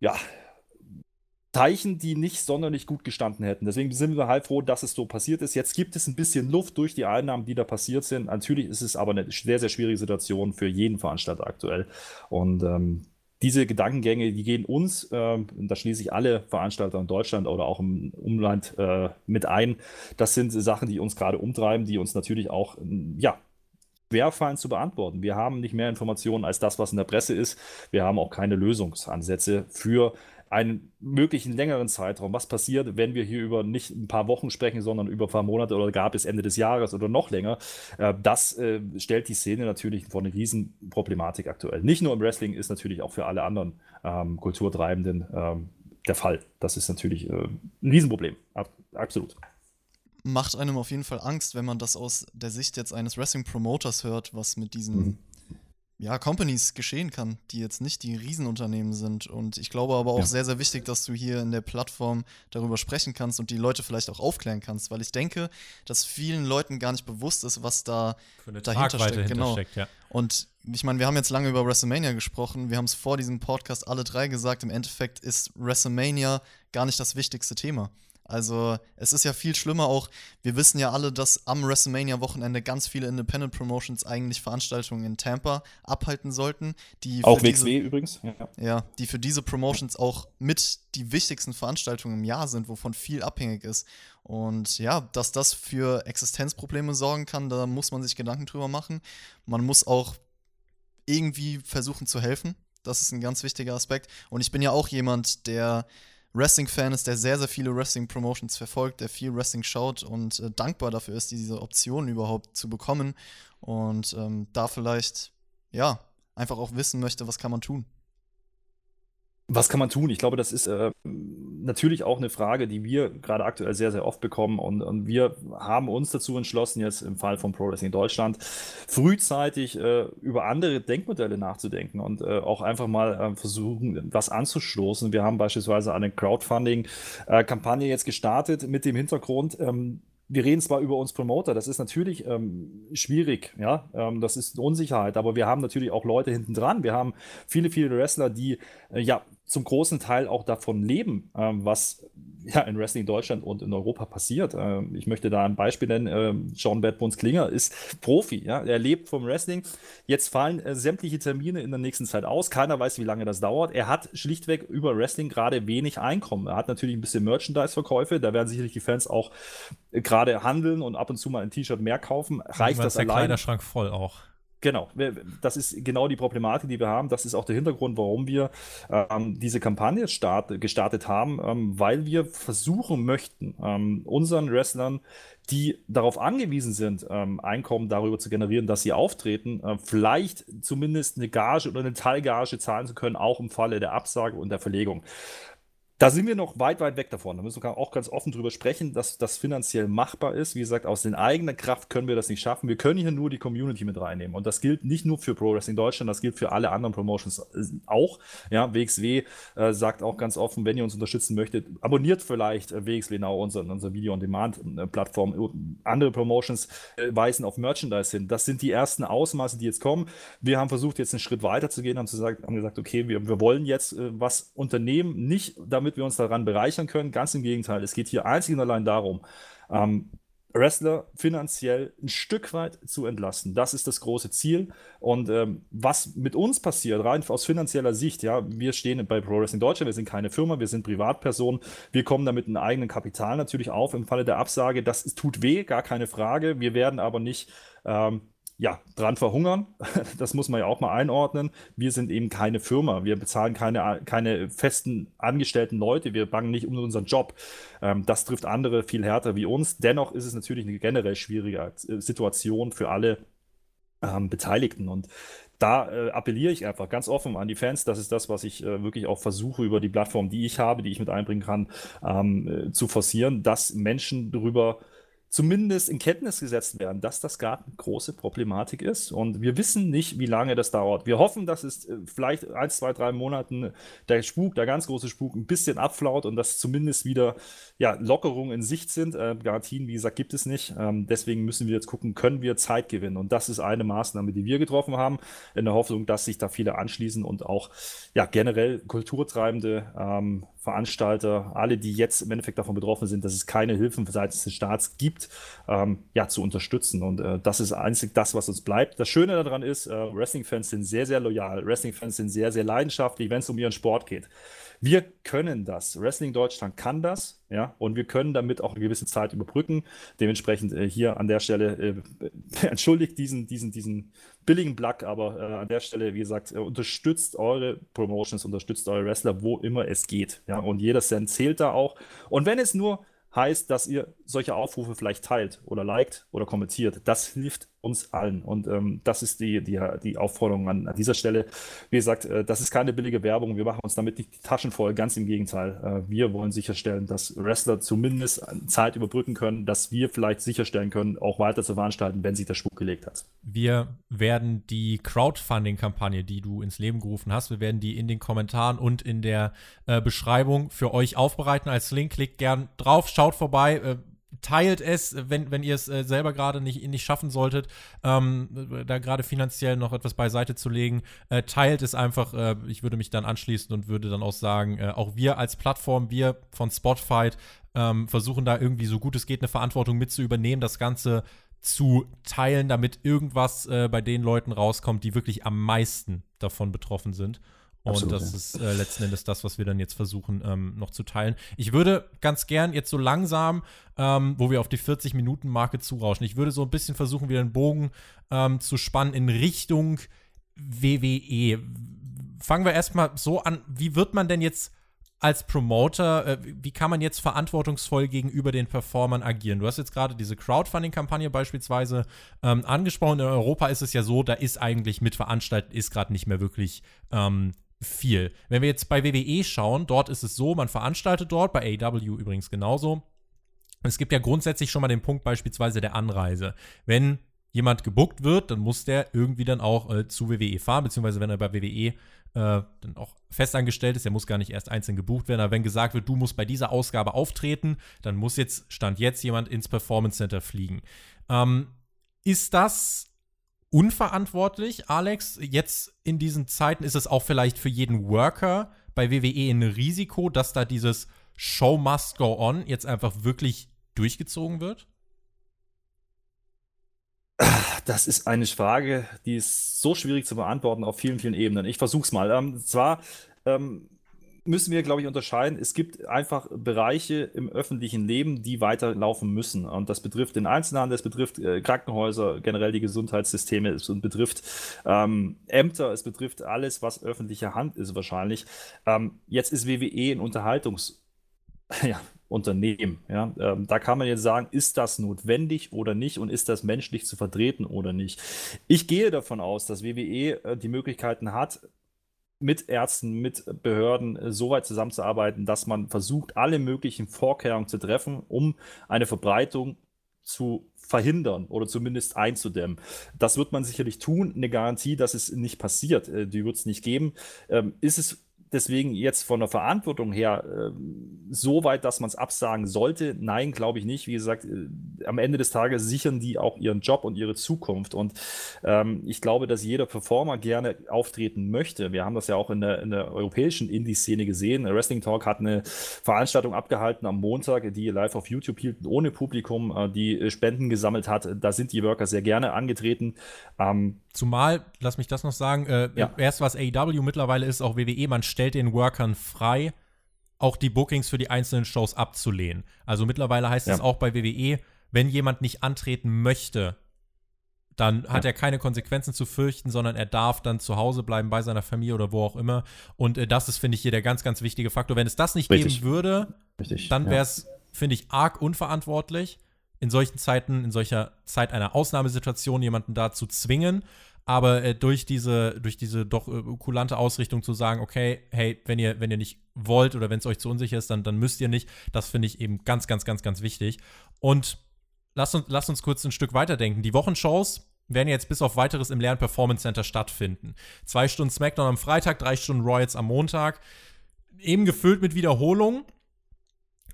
ja Zeichen, die nicht sonderlich gut gestanden hätten. Deswegen sind wir halt froh, dass es so passiert ist. Jetzt gibt es ein bisschen Luft durch die Einnahmen, die da passiert sind. Natürlich ist es aber eine sehr, sehr schwierige Situation für jeden Veranstalter aktuell. Und ähm, diese Gedankengänge, die gehen uns, äh, da schließe ich alle Veranstalter in Deutschland oder auch im Umland äh, mit ein. Das sind Sachen, die uns gerade umtreiben, die uns natürlich auch, ja, schwerfallen zu beantworten. Wir haben nicht mehr Informationen als das, was in der Presse ist. Wir haben auch keine Lösungsansätze für einen möglichen längeren Zeitraum. Was passiert, wenn wir hier über nicht ein paar Wochen sprechen, sondern über ein paar Monate oder gar bis Ende des Jahres oder noch länger? Äh, das äh, stellt die Szene natürlich vor eine Riesenproblematik aktuell. Nicht nur im Wrestling, ist natürlich auch für alle anderen ähm, Kulturtreibenden ähm, der Fall. Das ist natürlich äh, ein Riesenproblem. absolut macht einem auf jeden Fall Angst, wenn man das aus der Sicht jetzt eines Wrestling-Promoters hört, was mit diesen mhm ja, Companies geschehen kann, die jetzt nicht die Riesenunternehmen sind. Und ich glaube aber auch ja. sehr, sehr wichtig, dass du hier in der Plattform darüber sprechen kannst und die Leute vielleicht auch aufklären kannst, weil ich denke, dass vielen Leuten gar nicht bewusst ist, was da dahinter steckt. Genau. Steckt, ja. Und ich meine, wir haben jetzt lange über WrestleMania gesprochen. Wir haben es vor diesem Podcast alle drei gesagt. Im Endeffekt ist WrestleMania gar nicht das wichtigste Thema. Also es ist ja viel schlimmer auch, wir wissen ja alle, dass am WrestleMania-Wochenende ganz viele Independent Promotions eigentlich Veranstaltungen in Tampa abhalten sollten. Die auch WXW übrigens. Ja. ja, die für diese Promotions auch mit die wichtigsten Veranstaltungen im Jahr sind, wovon viel abhängig ist. Und ja, dass das für Existenzprobleme sorgen kann, da muss man sich Gedanken drüber machen. Man muss auch irgendwie versuchen zu helfen. Das ist ein ganz wichtiger Aspekt. Und ich bin ja auch jemand, der Wrestling-Fan ist, der sehr, sehr viele Wrestling-Promotions verfolgt, der viel Wrestling schaut und äh, dankbar dafür ist, diese Optionen überhaupt zu bekommen und ähm, da vielleicht, ja, einfach auch wissen möchte, was kann man tun. Was kann man tun? Ich glaube, das ist äh, natürlich auch eine Frage, die wir gerade aktuell sehr, sehr oft bekommen. Und, und, wir haben uns dazu entschlossen, jetzt im Fall von Pro Wrestling Deutschland, frühzeitig äh, über andere Denkmodelle nachzudenken und äh, auch einfach mal äh, versuchen, was anzustoßen. Wir haben beispielsweise eine Crowdfunding-Kampagne jetzt gestartet mit dem Hintergrund, ähm, wir reden zwar über uns Promoter, das ist natürlich ähm, schwierig, ja, ähm, das ist Unsicherheit, aber wir haben natürlich auch Leute hinten dran. Wir haben viele, viele Wrestler, die äh, ja zum großen Teil auch davon leben, ähm, was [laughs] ja in Wrestling Deutschland und in Europa passiert. Ähm, ich möchte da ein Beispiel nennen. Ähm, John Bad Bones Klinger ist Profi, ja, er lebt vom Wrestling. Jetzt fallen äh, sämtliche Termine in der nächsten Zeit aus. Keiner weiß, wie lange das dauert. Er hat schlichtweg über Wrestling gerade wenig Einkommen. Er hat natürlich ein bisschen Merchandise-Verkäufe. Da werden sicherlich die Fans auch äh, gerade handeln und ab und zu mal ein T-Shirt mehr kaufen. Reicht das der allein? Der Kleiderschrank voll auch. Genau, das ist genau die Problematik, die wir haben. Das ist auch der Hintergrund, warum wir ähm, diese Kampagne start, gestartet haben, ähm, weil wir versuchen möchten, ähm, unseren Wrestlern, die darauf angewiesen sind, ähm, Einkommen darüber zu generieren, dass sie auftreten, äh, vielleicht zumindest eine Gage oder eine Teilgage zahlen zu können, auch im Falle der Absage und der Verlegung. Da sind wir noch weit, weit weg davon. Da müssen wir auch ganz offen drüber sprechen, dass das finanziell machbar ist. Wie gesagt, aus den eigenen Kraft können wir das nicht schaffen. Wir können hier nur die Community mit reinnehmen. Und das gilt nicht nur für Pro Wrestling Deutschland, das gilt für alle anderen Promotions äh, auch. Ja, WXW äh, sagt auch ganz offen, wenn ihr uns unterstützen möchtet, abonniert vielleicht äh, WXW Now, unsere, unsere Video-on-Demand-Plattform. Äh, Andere Promotions äh, weisen auf Merchandise hin. Das sind die ersten Ausmaße, die jetzt kommen. Wir haben versucht, jetzt einen Schritt weiter zu gehen, haben, zu sagen, haben gesagt, okay, wir, wir wollen jetzt äh, was unternehmen, nicht damit damit wir uns daran bereichern können. Ganz im Gegenteil, es geht hier einzig und allein darum, ähm, Wrestler finanziell ein Stück weit zu entlasten. Das ist das große Ziel. Und ähm, was mit uns passiert, rein aus finanzieller Sicht, ja, wir stehen bei Pro Wrestling Deutschland, wir sind keine Firma, wir sind Privatpersonen, wir kommen da mit einem eigenen Kapital natürlich auf im Falle der Absage. Das tut weh, gar keine Frage. Wir werden aber nicht ähm, ja, dran verhungern. [laughs] Das muss man ja auch mal einordnen. Wir sind eben keine Firma. Wir bezahlen keine, keine festen angestellten Leute. Wir bangen nicht um unseren Job. Ähm, das trifft andere viel härter wie uns. Dennoch ist es natürlich eine generell schwierige äh, Situation für alle ähm, Beteiligten. Und da äh, appelliere ich einfach ganz offen an die Fans. Das ist das, was ich äh, wirklich auch versuche, über die Plattform, die ich habe, die ich mit einbringen kann, ähm, äh, zu forcieren, dass Menschen darüber zumindest in Kenntnis gesetzt werden, dass das gerade eine große Problematik ist. Und wir wissen nicht, wie lange das dauert. Wir hoffen, dass es äh, vielleicht ein, zwei, drei Monaten der Spuk, der ganz große Spuk, ein bisschen abflaut und dass zumindest wieder ja, Lockerungen in Sicht sind. Äh, Garantien, wie gesagt, gibt es nicht. Ähm, deswegen müssen wir jetzt gucken, können wir Zeit gewinnen. Und das ist eine Maßnahme, die wir getroffen haben, in der Hoffnung, dass sich da viele anschließen und auch ja, generell Kulturtreibende ähm, Veranstalter, alle, die jetzt im Endeffekt davon betroffen sind, dass es keine Hilfen seitens des Staats gibt, ähm, ja, zu unterstützen. Und äh, das ist einzig das, was uns bleibt. Das Schöne daran ist, äh, Wrestling-Fans sind sehr, sehr loyal. Wrestling-Fans sind sehr, sehr leidenschaftlich, wenn es um ihren Sport geht. Wir können das. Wrestling Deutschland kann das, ja, und wir können damit auch eine gewisse Zeit überbrücken. Dementsprechend äh, hier an der Stelle äh, [laughs] entschuldigt diesen, diesen, diesen billigen Plug, aber äh, an der Stelle, wie gesagt, äh, unterstützt eure Promotions, unterstützt eure Wrestler, wo immer es geht. Ja, und jeder Cent zählt da auch. Und wenn es nur heißt, dass ihr solche Aufrufe vielleicht teilt oder liked oder kommentiert. Das hilft uns allen. Und ähm, das ist die, die, die Aufforderung an, an dieser Stelle. Wie gesagt, äh, das ist keine billige Werbung. Wir machen uns damit nicht die Taschen voll. Ganz im Gegenteil. Äh, wir wollen sicherstellen, dass Wrestler zumindest Zeit überbrücken können, dass wir vielleicht sicherstellen können, auch weiter zu veranstalten, wenn sich der Spuk gelegt hat. Wir werden die Crowdfunding-Kampagne, die du ins Leben gerufen hast, wir werden die in den Kommentaren und in der äh, Beschreibung für euch aufbereiten als Link. Klickt gern drauf, schaut vorbei äh, teilt es, wenn, wenn ihr es äh, selber gerade nicht, nicht schaffen solltet, ähm, da gerade finanziell noch etwas beiseite zu legen, äh, teilt es einfach. Äh, ich würde mich dann anschließen und würde dann auch sagen, äh, auch wir als Plattform, wir von Spotfight, ähm, versuchen da irgendwie so gut es geht eine Verantwortung mit zu übernehmen, das Ganze zu teilen, damit irgendwas äh, bei den Leuten rauskommt, die wirklich am meisten davon betroffen sind. Und das ja. ist äh, letzten Endes das, was wir dann jetzt versuchen ähm, noch zu teilen. Ich würde ganz gern jetzt so langsam, ähm, wo wir auf die 40-Minuten-Marke zurauschen, ich würde so ein bisschen versuchen, wieder einen Bogen ähm, zu spannen in Richtung WWE. Fangen wir erstmal so an, wie wird man denn jetzt als Promoter, äh, wie kann man jetzt verantwortungsvoll gegenüber den Performern agieren? Du hast jetzt gerade diese Crowdfunding-Kampagne beispielsweise ähm, angesprochen. In Europa ist es ja so, da ist eigentlich mit Veranstalten ist gerade nicht mehr wirklich ähm, viel. Wenn wir jetzt bei WWE schauen, dort ist es so, man veranstaltet dort, bei AW übrigens genauso. Es gibt ja grundsätzlich schon mal den Punkt beispielsweise der Anreise. Wenn jemand gebuckt wird, dann muss der irgendwie dann auch äh, zu WWE fahren, beziehungsweise wenn er bei WWE äh, dann auch festangestellt ist, der muss gar nicht erst einzeln gebucht werden, aber wenn gesagt wird, du musst bei dieser Ausgabe auftreten, dann muss jetzt, stand jetzt jemand ins Performance Center fliegen. Ähm, ist das unverantwortlich, Alex. Jetzt in diesen Zeiten ist es auch vielleicht für jeden Worker bei WWE ein Risiko, dass da dieses Show must go on jetzt einfach wirklich durchgezogen wird? Das ist eine Frage, die ist so schwierig zu beantworten auf vielen, vielen Ebenen. Ich versuche es mal. Ähm, zwar ähm, müssen wir, glaube ich, unterscheiden. Es gibt einfach Bereiche im öffentlichen Leben, die weiterlaufen müssen. Und das betrifft den Einzelhandel, es betrifft äh, Krankenhäuser, generell die Gesundheitssysteme, es betrifft ähm, Ämter, es betrifft alles, was öffentliche Hand ist wahrscheinlich. Ähm, jetzt ist WWE ein Unterhaltungs- [laughs] ja. Ja? Ähm, da kann man jetzt sagen, ist das notwendig oder nicht und ist das menschlich zu vertreten oder nicht. Ich gehe davon aus, dass WWE äh, die Möglichkeiten hat, mit Ärzten, mit Behörden äh, so weit zusammenzuarbeiten, dass man versucht, alle möglichen Vorkehrungen zu treffen, um eine Verbreitung zu verhindern oder zumindest einzudämmen. Das wird man sicherlich tun. Eine Garantie, dass es nicht passiert, äh, die wird es nicht geben. Ähm, ist es deswegen jetzt von der Verantwortung her äh, so weit, dass man es absagen sollte? Nein, glaube ich nicht. Wie gesagt, äh, am Ende des Tages sichern die auch ihren Job und ihre Zukunft. Und ähm, ich glaube, dass jeder Performer gerne auftreten möchte. Wir haben das ja auch in der, in der europäischen Indie-Szene gesehen. Wrestling Talk hat eine Veranstaltung abgehalten am Montag, die live auf YouTube hielten, ohne Publikum, äh, die Spenden gesammelt hat. Da sind die Worker sehr gerne angetreten. Ähm, Zumal, lass mich das noch sagen, äh, ja. erst was AEW mittlerweile ist, auch WWE, man stellt den Workern frei, auch die Bookings für die einzelnen Shows abzulehnen. Also mittlerweile heißt es auch bei WWE, wenn jemand nicht antreten möchte, dann ja. hat er keine Konsequenzen zu fürchten, sondern er darf dann zu Hause bleiben bei seiner Familie oder wo auch immer. Und äh, das ist, finde ich, hier der ganz, ganz wichtige Faktor. Wenn es das nicht Richtig. geben würde, Richtig. dann wäre es, ja. finde ich, arg unverantwortlich, in solchen Zeiten, in solcher Zeit einer Ausnahmesituation jemanden da zu zwingen. Aber äh, durch diese, durch diese doch äh, kulante Ausrichtung zu sagen, okay, hey, wenn ihr, wenn ihr nicht wollt oder wenn es euch zu unsicher ist, dann, dann müsst ihr nicht. Das finde ich eben ganz, ganz, ganz, ganz wichtig. Und lasst uns, lasst uns kurz ein Stück weiterdenken. Die Wochenshows werden jetzt bis auf weiteres im Lern Performance Center stattfinden. Zwei Stunden SmackDown am Freitag, drei Stunden Royals am Montag. Eben gefüllt mit Wiederholungen.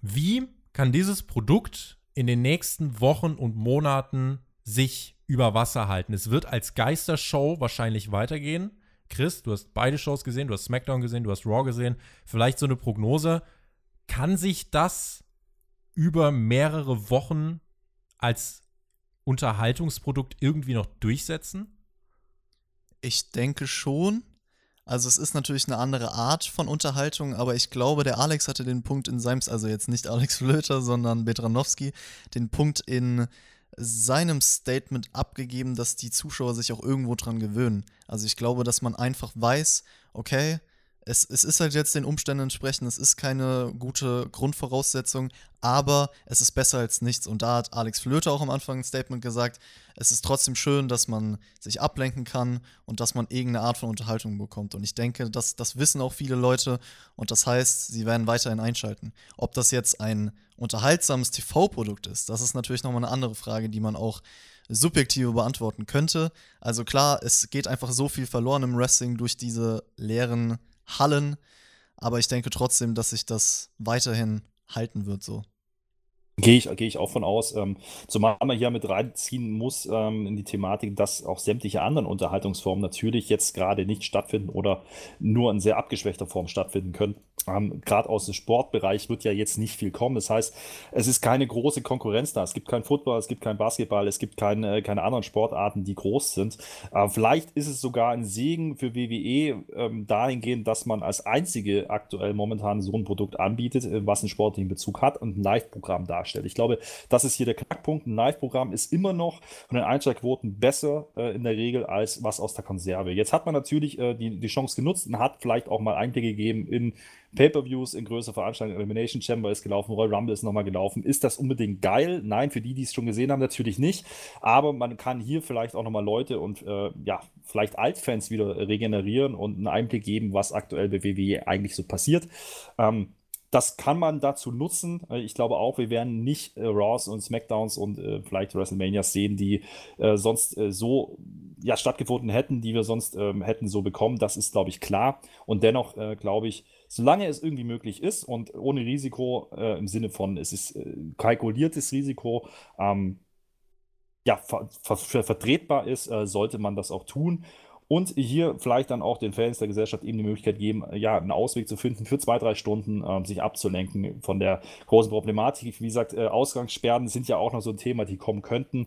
Wie kann dieses Produkt in den nächsten Wochen und Monaten sich über Wasser halten. Es wird als Geistershow wahrscheinlich weitergehen. Chris, du hast beide Shows gesehen, du hast SmackDown gesehen, du hast Raw gesehen. Vielleicht so eine Prognose. Kann sich das über mehrere Wochen als Unterhaltungsprodukt irgendwie noch durchsetzen? Ich denke schon. Also es ist natürlich eine andere Art von Unterhaltung, aber ich glaube, der Alex hatte den Punkt in seinem, also jetzt nicht Alex Flöter, sondern Betranowski, den Punkt in seinem Statement abgegeben, dass die Zuschauer sich auch irgendwo dran gewöhnen. Also ich glaube, dass man einfach weiß, okay, es, es ist halt jetzt den Umständen entsprechend, es ist keine gute Grundvoraussetzung, aber es ist besser als nichts. Und da hat Alex Flöter auch am Anfang ein Statement gesagt, es ist trotzdem schön, dass man sich ablenken kann und dass man irgendeine Art von Unterhaltung bekommt. Und ich denke, das, das wissen auch viele Leute und das heißt, sie werden weiterhin einschalten. Ob das jetzt ein unterhaltsames TV-Produkt ist, das ist natürlich nochmal eine andere Frage, die man auch subjektive beantworten könnte. Also klar, es geht einfach so viel verloren im Wrestling durch diese leeren Hallen. Aber ich denke trotzdem, dass sich das weiterhin halten wird so. Gehe ich, gehe ich auch von aus. Ähm, zumal man hier mit reinziehen muss ähm, in die Thematik, dass auch sämtliche anderen Unterhaltungsformen natürlich jetzt gerade nicht stattfinden oder nur in sehr abgeschwächter Form stattfinden können. Ähm, gerade aus dem Sportbereich wird ja jetzt nicht viel kommen. Das heißt, es ist keine große Konkurrenz da. Es gibt kein Football, es gibt kein Basketball, es gibt keine, keine anderen Sportarten, die groß sind. Äh, vielleicht ist es sogar ein Segen für WWE ähm, dahingehend, dass man als einzige aktuell momentan so ein Produkt anbietet, äh, was einen sportlichen Bezug hat und ein Live-Programm darstellt darstellt. Ich glaube, das ist hier der Knackpunkt. Ein Live-Programm ist immer noch von den Einschaltquoten besser äh, in der Regel als was aus der Konserve. Jetzt hat man natürlich äh, die, die Chance genutzt und hat vielleicht auch mal Einblicke gegeben in Pay-per-Views, in größere Veranstaltungen. Elimination Chamber ist gelaufen, Royal Rumble ist nochmal gelaufen. Ist das unbedingt geil? Nein, für die, die es schon gesehen haben, natürlich nicht. Aber man kann hier vielleicht auch nochmal Leute und äh, ja, vielleicht Altfans wieder regenerieren und einen Einblick geben, was aktuell bei WWE eigentlich so passiert. Ähm, das kann man dazu nutzen. Äh, ich glaube auch, wir werden nicht äh, Raws und Smackdowns und äh, vielleicht WrestleManias sehen, die äh, sonst äh, so ja, stattgefunden hätten, die wir sonst ähm, hätten so bekommen. Das ist, glaube ich, klar. Und dennoch äh, glaube ich, solange es irgendwie möglich ist und ohne Risiko im Sinne von, es ist kalkuliertes Risiko, ähm, ja, ver ver vertretbar ist, sollte man das auch tun und hier vielleicht dann auch den Fans der Gesellschaft eben die Möglichkeit geben, ja, einen Ausweg zu finden, für zwei, drei Stunden äh, sich abzulenken von der großen Problematik. Wie gesagt, äh, Ausgangssperren sind ja auch noch so ein Thema, die kommen könnten.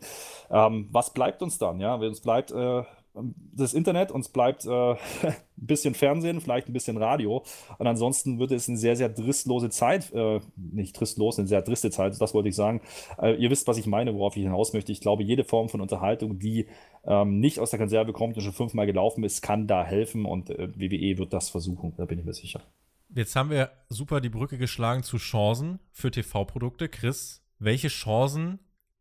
Ähm, was bleibt uns dann? Ja, uns bleibt äh, das Internet, uns bleibt äh, [laughs] ein bisschen Fernsehen, vielleicht ein bisschen Radio. Und ansonsten wird es eine sehr, sehr tristlose Zeit, äh, nicht tristlos, eine sehr triste Zeit, das wollte ich sagen. Äh, ihr wisst, was ich meine, worauf ich hinaus möchte. Ich glaube, jede Form von Unterhaltung, die ähm, nicht aus der Konserve kommt und schon fünfmal gelaufen ist, kann da helfen und äh, WWE wird das versuchen, da bin ich mir sicher. Jetzt haben wir super die Brücke geschlagen zu Chancen für TV-Produkte. Chris, welche Chancen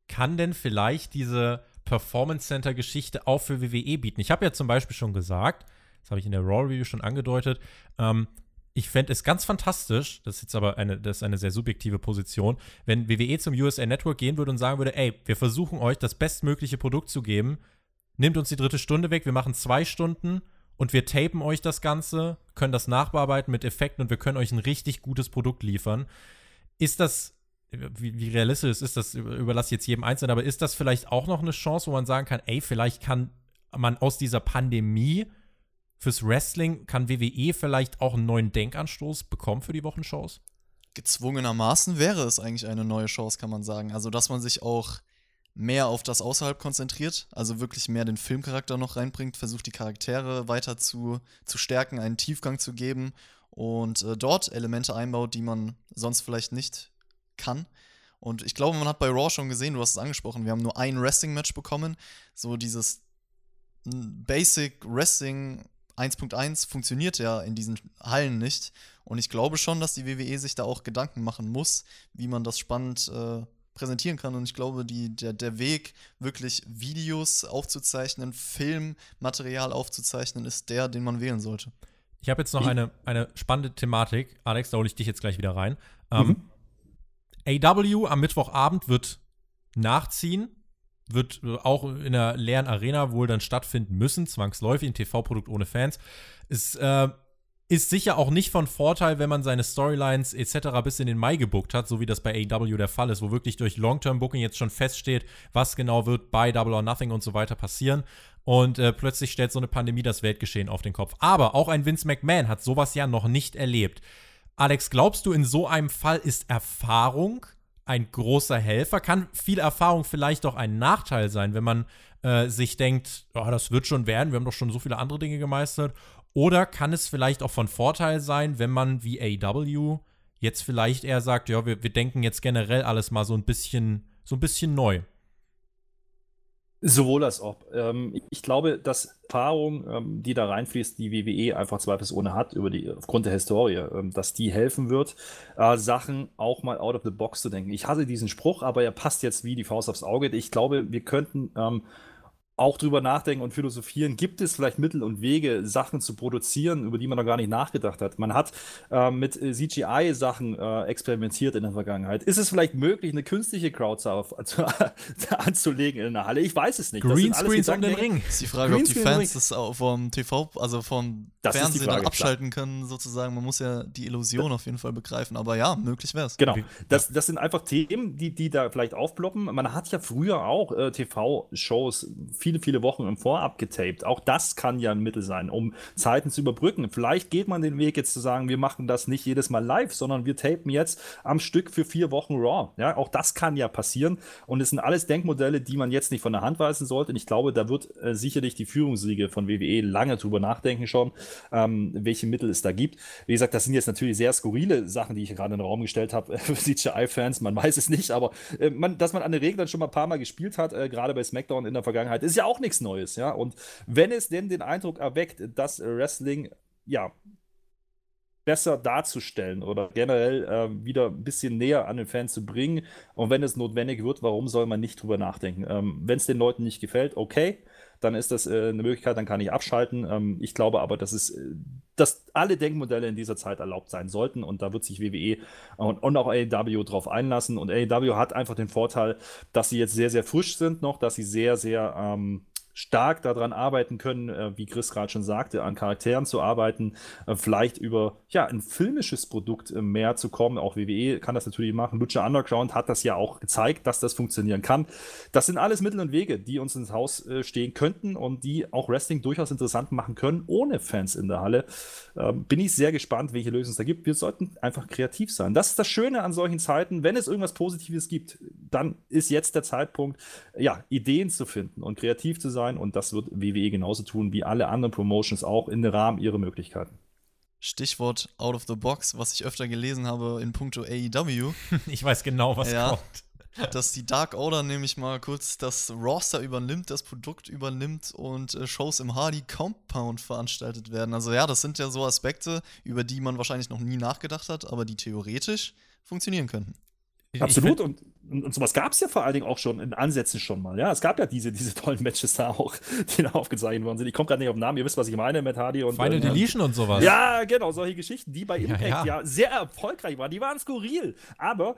kann denn vielleicht diese Performance Center Geschichte auch für WWE bieten? Ich habe ja zum Beispiel schon gesagt, das habe ich in der Raw Review schon angedeutet, ähm, ich fände es ganz fantastisch, das ist jetzt aber eine, das ist eine sehr subjektive Position, wenn WWE zum USA Network gehen würde und sagen würde, ey, wir versuchen euch das bestmögliche Produkt zu geben, nimmt uns die dritte Stunde weg, wir machen zwei Stunden und wir tapen euch das Ganze, können das nachbearbeiten mit Effekten und wir können euch ein richtig gutes Produkt liefern. Ist das wie, wie realistisch ist das, überlasse ich jetzt jedem Einzelnen, aber ist das vielleicht auch noch eine Chance, wo man sagen kann, ey, vielleicht kann man aus dieser Pandemie fürs Wrestling, kann WWE vielleicht auch einen neuen Denkanstoß bekommen für die Wochenshows? Gezwungenermaßen wäre es eigentlich eine neue Chance, kann man sagen. Also, dass man sich auch mehr auf das Außerhalb konzentriert, also wirklich mehr den Filmcharakter noch reinbringt, versucht die Charaktere weiter zu, zu stärken, einen Tiefgang zu geben und äh, dort Elemente einbaut, die man sonst vielleicht nicht kann. Und ich glaube, man hat bei Raw schon gesehen, du hast es angesprochen, wir haben nur ein Wrestling-Match bekommen. So dieses Basic Wrestling 1.1 funktioniert ja in diesen Hallen nicht. Und ich glaube schon, dass die WWE sich da auch Gedanken machen muss, wie man das spannend äh, präsentieren kann. Und ich glaube, die, der, der Weg, wirklich Videos aufzuzeichnen, Filmmaterial aufzuzeichnen, ist der, den man wählen sollte. Ich habe jetzt noch eine, eine spannende Thematik. Alex, da hole ich dich jetzt gleich wieder rein. Ähm, mhm. AW am Mittwochabend wird nachziehen, wird auch in der leeren Arena wohl dann stattfinden müssen, zwangsläufig, ein TV-Produkt ohne Fans. Es äh, ist sicher auch nicht von Vorteil, wenn man seine Storylines etc. bis in den Mai gebuckt hat, so wie das bei AW der Fall ist, wo wirklich durch Long-Term-Booking jetzt schon feststeht, was genau wird bei Double or Nothing und so weiter passieren. Und äh, plötzlich stellt so eine Pandemie das Weltgeschehen auf den Kopf. Aber auch ein Vince McMahon hat sowas ja noch nicht erlebt. Alex, glaubst du, in so einem Fall ist Erfahrung ein großer Helfer? Kann viel Erfahrung vielleicht auch ein Nachteil sein, wenn man äh, sich denkt, oh, das wird schon werden, wir haben doch schon so viele andere Dinge gemeistert? Oder kann es vielleicht auch von Vorteil sein, wenn man wie AW jetzt vielleicht eher sagt, ja, wir, wir denken jetzt generell alles mal so ein bisschen, so ein bisschen neu? Sowohl als ob. Ähm, ich glaube, dass Erfahrung, ähm, die da reinfließt, die WWE einfach zweifelsohne hat, über die, aufgrund der Historie, ähm, dass die helfen wird, äh, Sachen auch mal out of the box zu denken. Ich hasse diesen Spruch, aber er passt jetzt wie die Faust aufs Auge. Ich glaube, wir könnten ähm, auch drüber nachdenken und philosophieren, gibt es vielleicht Mittel und Wege, Sachen zu produzieren, über die man noch gar nicht nachgedacht hat. Man hat äh, mit äh, CGI-Sachen äh, experimentiert in der Vergangenheit. Ist es vielleicht möglich, eine künstliche Crowd [laughs] anzulegen in einer Halle? Ich weiß es nicht. Greenscreens um den Ring. Ist die Frage, ob die Fans das vom TV, also vom das Fernsehen Frage, dann abschalten klar. können, sozusagen. Man muss ja die Illusion auf jeden Fall begreifen. Aber ja, möglich wäre es. Genau. Das, das sind einfach Themen, die, die da vielleicht aufploppen. Man hat ja früher auch äh, TV-Shows viele, viele Wochen im Vorab getaped. Auch das kann ja ein Mittel sein, um Zeiten zu überbrücken. Vielleicht geht man den Weg jetzt zu sagen, wir machen das nicht jedes Mal live, sondern wir tapen jetzt am Stück für vier Wochen Raw. Ja, auch das kann ja passieren. Und es sind alles Denkmodelle, die man jetzt nicht von der Hand weisen sollte. Und ich glaube, da wird äh, sicherlich die Führungsriege von WWE lange drüber nachdenken schon, ähm, welche Mittel es da gibt. Wie gesagt, das sind jetzt natürlich sehr skurrile Sachen, die ich gerade in den Raum gestellt habe [laughs] für CGI-Fans. Man weiß es nicht, aber äh, man, dass man an den Regeln schon mal ein paar Mal gespielt hat, äh, gerade bei SmackDown in der Vergangenheit, ist ja auch nichts Neues, ja. Und wenn es denn den Eindruck erweckt, dass Wrestling, ja, besser darzustellen oder generell äh, wieder ein bisschen näher an den Fan zu bringen. Und wenn es notwendig wird, warum soll man nicht drüber nachdenken? Ähm, wenn es den Leuten nicht gefällt, okay, dann ist das äh, eine Möglichkeit, dann kann ich abschalten. Ähm, ich glaube aber, dass es, äh, dass alle Denkmodelle in dieser Zeit erlaubt sein sollten und da wird sich WWE und, und auch AEW drauf einlassen. Und AEW hat einfach den Vorteil, dass sie jetzt sehr, sehr frisch sind noch, dass sie sehr, sehr ähm, stark daran arbeiten können, äh, wie Chris gerade schon sagte, an Charakteren zu arbeiten, äh, vielleicht über ja, ein filmisches Produkt äh, mehr zu kommen. Auch WWE kann das natürlich machen. Lucha Underground hat das ja auch gezeigt, dass das funktionieren kann. Das sind alles Mittel und Wege, die uns ins Haus äh, stehen könnten und die auch Wrestling durchaus interessant machen können, ohne Fans in der Halle. Ähm, bin ich sehr gespannt, welche Lösungen es da gibt. Wir sollten einfach kreativ sein. Das ist das Schöne an solchen Zeiten. Wenn es irgendwas Positives gibt, dann ist jetzt der Zeitpunkt, ja, Ideen zu finden und kreativ zu sein sein und das wird WWE genauso tun wie alle anderen Promotions auch in den Rahmen ihrer Möglichkeiten. Stichwort out of the box, was ich öfter gelesen habe in puncto AEW. [laughs] ich weiß genau, was ja, kommt. dass die Dark Order nämlich mal kurz das Roster übernimmt, das Produkt übernimmt und äh, Shows im Hardy Compound veranstaltet werden. Also ja, das sind ja so Aspekte, über die man wahrscheinlich noch nie nachgedacht hat, aber die theoretisch funktionieren könnten. Absolut. Und, und, und, sowas gab es ja vor allen Dingen auch schon in Ansätzen schon mal. Ja, es gab ja diese, diese tollen Matches da auch, [laughs] die da aufgezeichnet worden sind. Ich komme gerade nicht auf den Namen, ihr wisst, was ich meine, Matt Hardy und. Final äh, Deletion und sowas. Ja, genau, solche Geschichten, die bei Impact ja, ja. ja sehr erfolgreich waren. Die waren skurril. Aber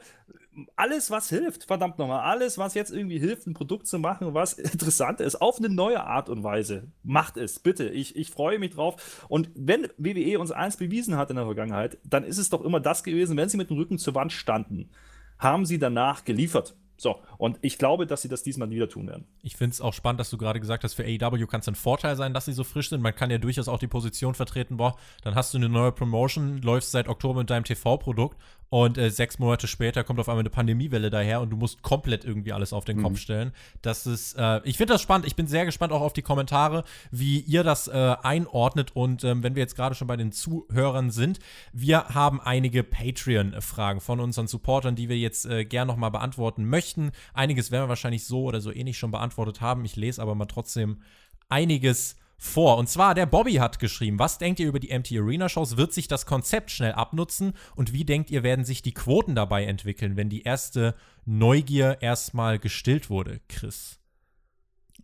alles, was hilft, verdammt nochmal, alles, was jetzt irgendwie hilft, ein Produkt zu machen, was [laughs] interessant ist, auf eine neue Art und Weise, macht es, bitte. Ich, ich freue mich drauf. Und wenn WWE uns eins bewiesen hat in der Vergangenheit, dann ist es doch immer das gewesen, wenn sie mit dem Rücken zur Wand standen haben sie danach geliefert. So, und ich glaube, dass sie das diesmal wieder tun werden. Ich finde es auch spannend, dass du gerade gesagt hast, für AEW kann es ein Vorteil sein, dass sie so frisch sind. Man kann ja durchaus auch die Position vertreten, boah, dann hast du eine neue Promotion, läufst seit Oktober mit deinem TV-Produkt und äh, sechs Monate später kommt auf einmal eine Pandemiewelle daher und du musst komplett irgendwie alles auf den mhm. Kopf stellen. Das ist, äh, ich finde das spannend. Ich bin sehr gespannt auch auf die Kommentare, wie ihr das äh, einordnet. Und ähm, wenn wir jetzt gerade schon bei den Zuhörern sind, wir haben einige Patreon-Fragen von unseren Supportern, die wir jetzt äh, gern nochmal beantworten möchten. Einiges werden wir wahrscheinlich so oder so ähnlich schon beantwortet haben. Ich lese aber mal trotzdem einiges vor. Und zwar, der Bobby hat geschrieben, was denkt ihr über die Empty Arena Shows? Wird sich das Konzept schnell abnutzen? Und wie denkt ihr, werden sich die Quoten dabei entwickeln, wenn die erste Neugier erstmal gestillt wurde, Chris?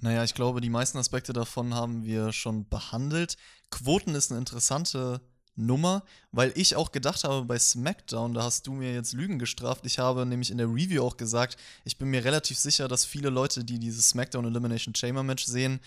Naja, ich glaube, die meisten Aspekte davon haben wir schon behandelt. Quoten ist eine interessante Nummer, weil ich auch gedacht habe bei SmackDown, da hast du mir jetzt Lügen gestraft. Ich habe nämlich in der Review auch gesagt, ich bin mir relativ sicher, dass viele Leute, die dieses SmackDown Elimination Chamber Match sehen,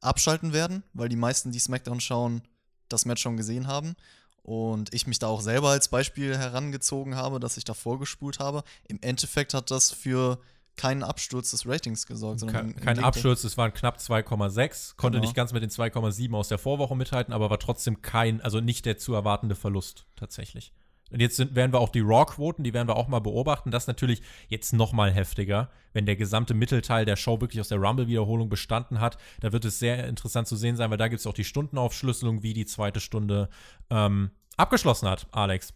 abschalten werden, weil die meisten, die SmackDown schauen, das Match schon gesehen haben. Und ich mich da auch selber als Beispiel herangezogen habe, dass ich da vorgespult habe. Im Endeffekt hat das für keinen Absturz des Ratings gesorgt. Sondern kein, kein Absturz, es waren knapp 2,6, konnte genau. nicht ganz mit den 2,7 aus der Vorwoche mithalten, aber war trotzdem kein, also nicht der zu erwartende Verlust tatsächlich. Und jetzt sind, werden wir auch die Raw-Quoten, die werden wir auch mal beobachten. Das ist natürlich jetzt noch mal heftiger, wenn der gesamte Mittelteil der Show wirklich aus der Rumble-Wiederholung bestanden hat. Da wird es sehr interessant zu sehen sein, weil da gibt es auch die Stundenaufschlüsselung, wie die zweite Stunde ähm, abgeschlossen hat, Alex.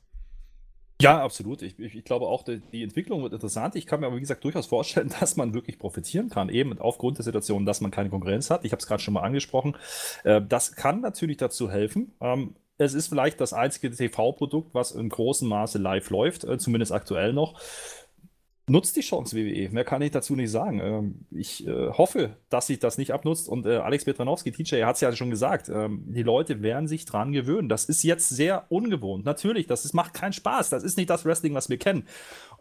Ja, absolut. Ich, ich, ich glaube auch, die, Entwicklung wird interessant. Ich kann mir aber, wie gesagt, durchaus vorstellen, [laughs] dass man wirklich profitieren kann, eben aufgrund der Situation, dass man keine Konkurrenz hat. Ich habe es gerade schon mal angesprochen. Äh, das kann natürlich dazu helfen. Ähm, es ist vielleicht das einzige TV-Produkt, was in großem Maße live läuft, äh, zumindest aktuell noch. Nutzt die Chance, WWE. Mehr kann ich dazu nicht sagen. Ähm, ich äh, hoffe, dass sich das nicht abnutzt. Und äh, Alex Petranowski, TJ, hat es ja schon gesagt, ähm, die Leute werden sich dran gewöhnen. Das ist jetzt sehr ungewohnt. Natürlich, das ist, macht keinen Spaß. Das ist nicht das Wrestling, was wir kennen.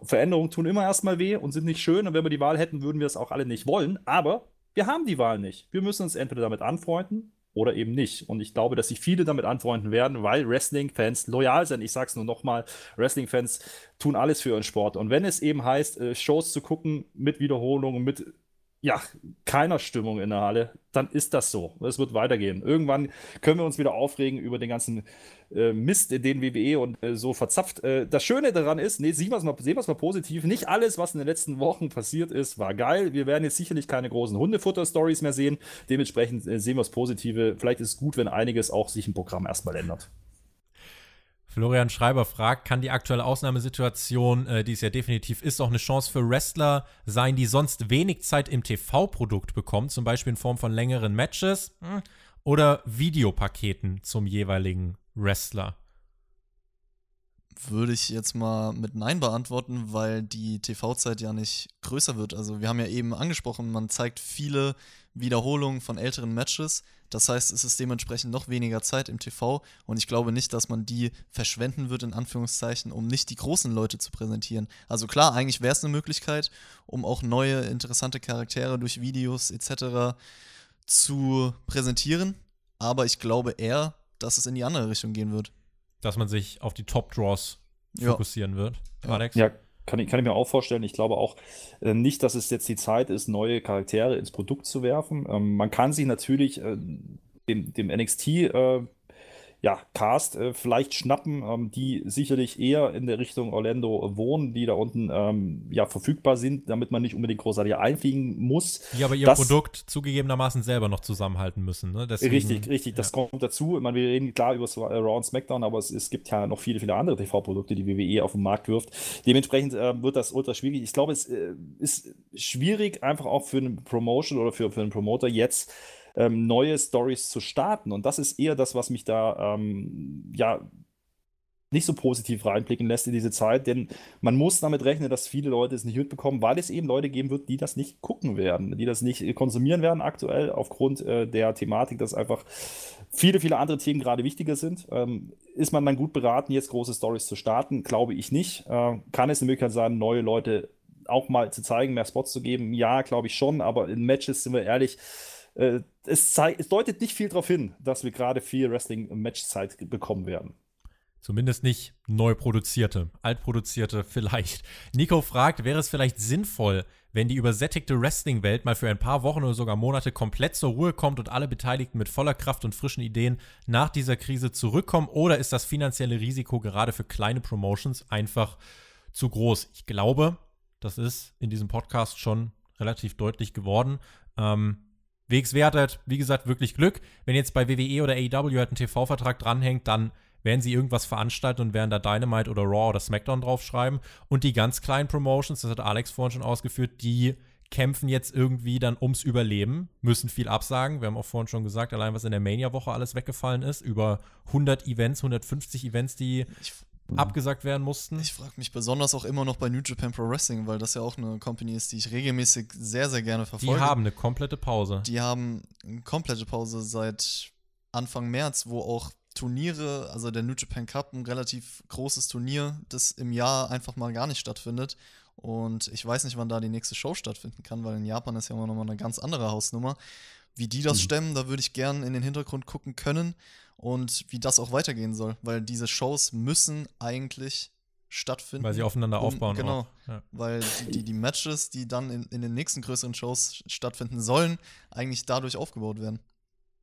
Veränderungen tun immer erstmal weh und sind nicht schön. Und wenn wir die Wahl hätten, würden wir es auch alle nicht wollen. Aber wir haben die Wahl nicht. Wir müssen uns entweder damit anfreunden oder eben nicht. Und ich glaube, dass sich viele damit anfreunden werden, weil Wrestling-Fans loyal sind. Ich sage es nur nochmal, Wrestling-Fans tun alles für ihren Sport. Und wenn es eben heißt, äh, Shows zu gucken mit Wiederholungen, mit ja, keiner Stimmung in der Halle, dann ist das so. Es wird weitergehen. Irgendwann können wir uns wieder aufregen über den ganzen äh, Mist, den WWE und äh, so verzapft. Äh, das Schöne daran ist, nee, sehen wir es mal, mal positiv, nicht alles, was in den letzten Wochen passiert ist, war geil. Wir werden jetzt sicherlich keine großen Hundefutter-Stories mehr sehen. Dementsprechend äh, sehen wir das Positive. Vielleicht ist es gut, wenn einiges auch sich im Programm erstmal ändert. Florian Schreiber fragt, kann die aktuelle Ausnahmesituation, äh, die es ja definitiv ist, auch eine Chance für Wrestler sein, die sonst wenig Zeit im TV-Produkt bekommen, zum Beispiel in Form von längeren Matches hm, oder Videopaketen zum jeweiligen Wrestler? Würde ich jetzt mal mit Nein beantworten, weil die TV-Zeit ja nicht größer wird. Also wir haben ja eben angesprochen, man zeigt viele Wiederholungen von älteren Matches. Das heißt, es ist dementsprechend noch weniger Zeit im TV und ich glaube nicht, dass man die verschwenden wird, in Anführungszeichen, um nicht die großen Leute zu präsentieren. Also klar, eigentlich wäre es eine Möglichkeit, um auch neue, interessante Charaktere durch Videos etc. zu präsentieren, aber ich glaube eher, dass es in die andere Richtung gehen wird. Dass man sich auf die Top-Draws fokussieren ja. wird, Alex? Ja, kann ich, kann ich mir auch vorstellen. Ich glaube auch äh, nicht, dass es jetzt die Zeit ist, neue Charaktere ins Produkt zu werfen. Ähm, man kann sich natürlich äh, dem, dem NXT äh, ja, Cast äh, vielleicht schnappen, ähm, die sicherlich eher in der Richtung Orlando wohnen, die da unten ähm, ja verfügbar sind, damit man nicht unbedingt großartig einfliegen muss. Die aber ihr das, Produkt zugegebenermaßen selber noch zusammenhalten müssen. Ne? Deswegen, richtig, richtig. Ja. Das kommt dazu. Ich meine, wir reden klar über äh, Raw und SmackDown, aber es, es, gibt ja noch viele, viele andere TV-Produkte, die WWE auf den Markt wirft. Dementsprechend äh, wird das ultra schwierig. Ich glaube, es äh, ist schwierig, einfach auch für einen Promotion oder für, für einen Promoter jetzt ähm, neue Stories zu starten. Und das ist eher das, was mich da ähm, ja nicht so positiv reinblicken lässt in diese Zeit, denn man muss damit rechnen, dass viele Leute es nicht mitbekommen, weil es eben Leute geben wird, die das nicht gucken werden, die das nicht konsumieren werden aktuell, aufgrund äh, der Thematik, dass einfach viele, viele andere Themen gerade wichtiger sind. Ähm, ist man dann gut beraten, jetzt große Stories zu starten? Glaube ich nicht. Äh, kann es eine Möglichkeit sein, neue Leute auch mal zu zeigen, mehr Spots zu geben? Ja, glaube ich schon, aber in Matches sind wir ehrlich, äh, es, es deutet nicht viel darauf hin, dass wir gerade viel Wrestling-Matchzeit bekommen werden. Zumindest nicht neu produzierte, altproduzierte vielleicht. Nico fragt, wäre es vielleicht sinnvoll, wenn die übersättigte Wrestling-Welt mal für ein paar Wochen oder sogar Monate komplett zur Ruhe kommt und alle Beteiligten mit voller Kraft und frischen Ideen nach dieser Krise zurückkommen? Oder ist das finanzielle Risiko gerade für kleine Promotions einfach zu groß? Ich glaube, das ist in diesem Podcast schon relativ deutlich geworden. Ähm, WXW hat halt, wie gesagt, wirklich Glück. Wenn jetzt bei WWE oder AEW halt ein TV-Vertrag dranhängt, dann werden sie irgendwas veranstalten und werden da Dynamite oder Raw oder SmackDown draufschreiben. Und die ganz kleinen Promotions, das hat Alex vorhin schon ausgeführt, die kämpfen jetzt irgendwie dann ums Überleben, müssen viel absagen. Wir haben auch vorhin schon gesagt, allein was in der Mania-Woche alles weggefallen ist, über 100 Events, 150 Events, die ich Mhm. abgesagt werden mussten. Ich frage mich besonders auch immer noch bei New Japan Pro Wrestling, weil das ja auch eine Company ist, die ich regelmäßig sehr, sehr gerne verfolge. Die haben eine komplette Pause. Die haben eine komplette Pause seit Anfang März, wo auch Turniere, also der New Japan Cup, ein relativ großes Turnier, das im Jahr einfach mal gar nicht stattfindet. Und ich weiß nicht, wann da die nächste Show stattfinden kann, weil in Japan ist ja immer noch mal eine ganz andere Hausnummer. Wie die das mhm. stemmen, da würde ich gern in den Hintergrund gucken können und wie das auch weitergehen soll, weil diese Shows müssen eigentlich stattfinden. Weil sie aufeinander um, aufbauen. Genau, ja. weil die, die, die, Matches, die dann in, in den nächsten größeren Shows stattfinden sollen, eigentlich dadurch aufgebaut werden.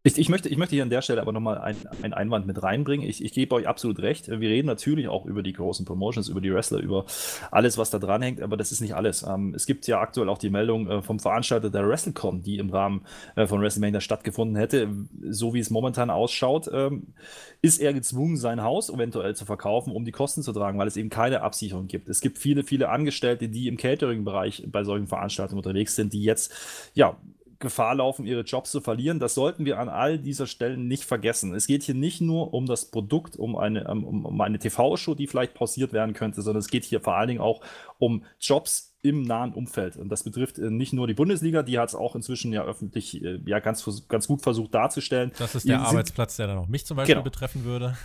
Ich, ich, möchte, ich möchte hier an der Stelle aber nochmal einen Einwand mit reinbringen. Ich, ich gebe euch absolut recht. Wir reden natürlich auch über die großen Promotions, über die Wrestler, über alles, was da dran hängt, aber das ist nicht alles. Ähm, es gibt ja aktuell auch die Meldung äh, vom Veranstalter der WrestleCon, die im Rahmen äh, von WrestleMania stattgefunden hätte. So wie es momentan ausschaut, ähm, ist er gezwungen, sein Haus eventuell zu verkaufen, um die Kosten zu tragen, weil es eben keine Absicherung gibt. Es gibt viele, viele Angestellte, die im Catering-Bereich bei solchen Veranstaltungen unterwegs sind, die jetzt ja Gefahr laufen, ihre Jobs zu verlieren. Das sollten wir an all dieser Stellen nicht vergessen. Es geht hier nicht nur um das Produkt, um eine, um, um eine TV-Show, die vielleicht pausiert werden könnte, sondern es geht hier vor allen Dingen auch um Jobs im nahen Umfeld. Und das betrifft äh, nicht nur die Bundesliga, die hat es auch inzwischen ja öffentlich äh, ja ganz, ganz gut versucht darzustellen. Das ist der Ihr Arbeitsplatz, der dann auch mich zum Beispiel genau. betreffen würde.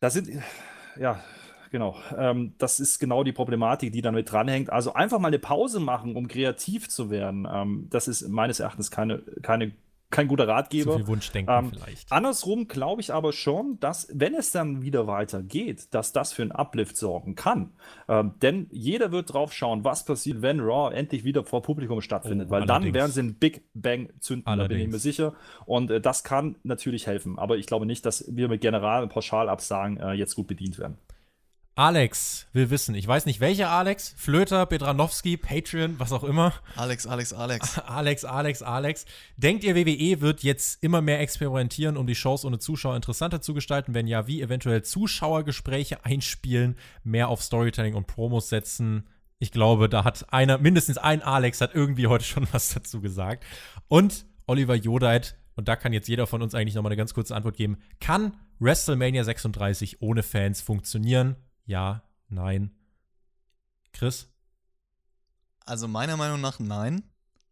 Da sind, ja, genau. Ähm, das ist genau die Problematik, die damit dranhängt. Also einfach mal eine Pause machen, um kreativ zu werden. Ähm, das ist meines Erachtens keine, keine kein guter Ratgeber. Zu viel Wunschdenken ähm, vielleicht. Andersrum glaube ich aber schon, dass, wenn es dann wieder weitergeht, dass das für einen Uplift sorgen kann. Ähm, denn jeder wird drauf schauen, was passiert, wenn Raw endlich wieder vor Publikum stattfindet. Oh, Weil allerdings. dann werden sie einen Big Bang zünden, allerdings. da bin ich mir sicher. Und äh, das kann natürlich helfen. Aber ich glaube nicht, dass wir mit General- und Pauschalabsagen äh, jetzt gut bedient werden. Alex will wissen, ich weiß nicht welcher Alex, Flöter, Bedranowski, Patreon, was auch immer. Alex, Alex, Alex. [laughs] Alex, Alex, Alex. Denkt ihr, WWE wird jetzt immer mehr experimentieren, um die Shows ohne Zuschauer interessanter zu gestalten? Wenn ja, wie eventuell Zuschauergespräche einspielen, mehr auf Storytelling und Promos setzen? Ich glaube, da hat einer, mindestens ein Alex hat irgendwie heute schon was dazu gesagt. Und Oliver Jodeit, und da kann jetzt jeder von uns eigentlich nochmal eine ganz kurze Antwort geben, kann WrestleMania 36 ohne Fans funktionieren? Ja, nein. Chris? Also meiner Meinung nach nein,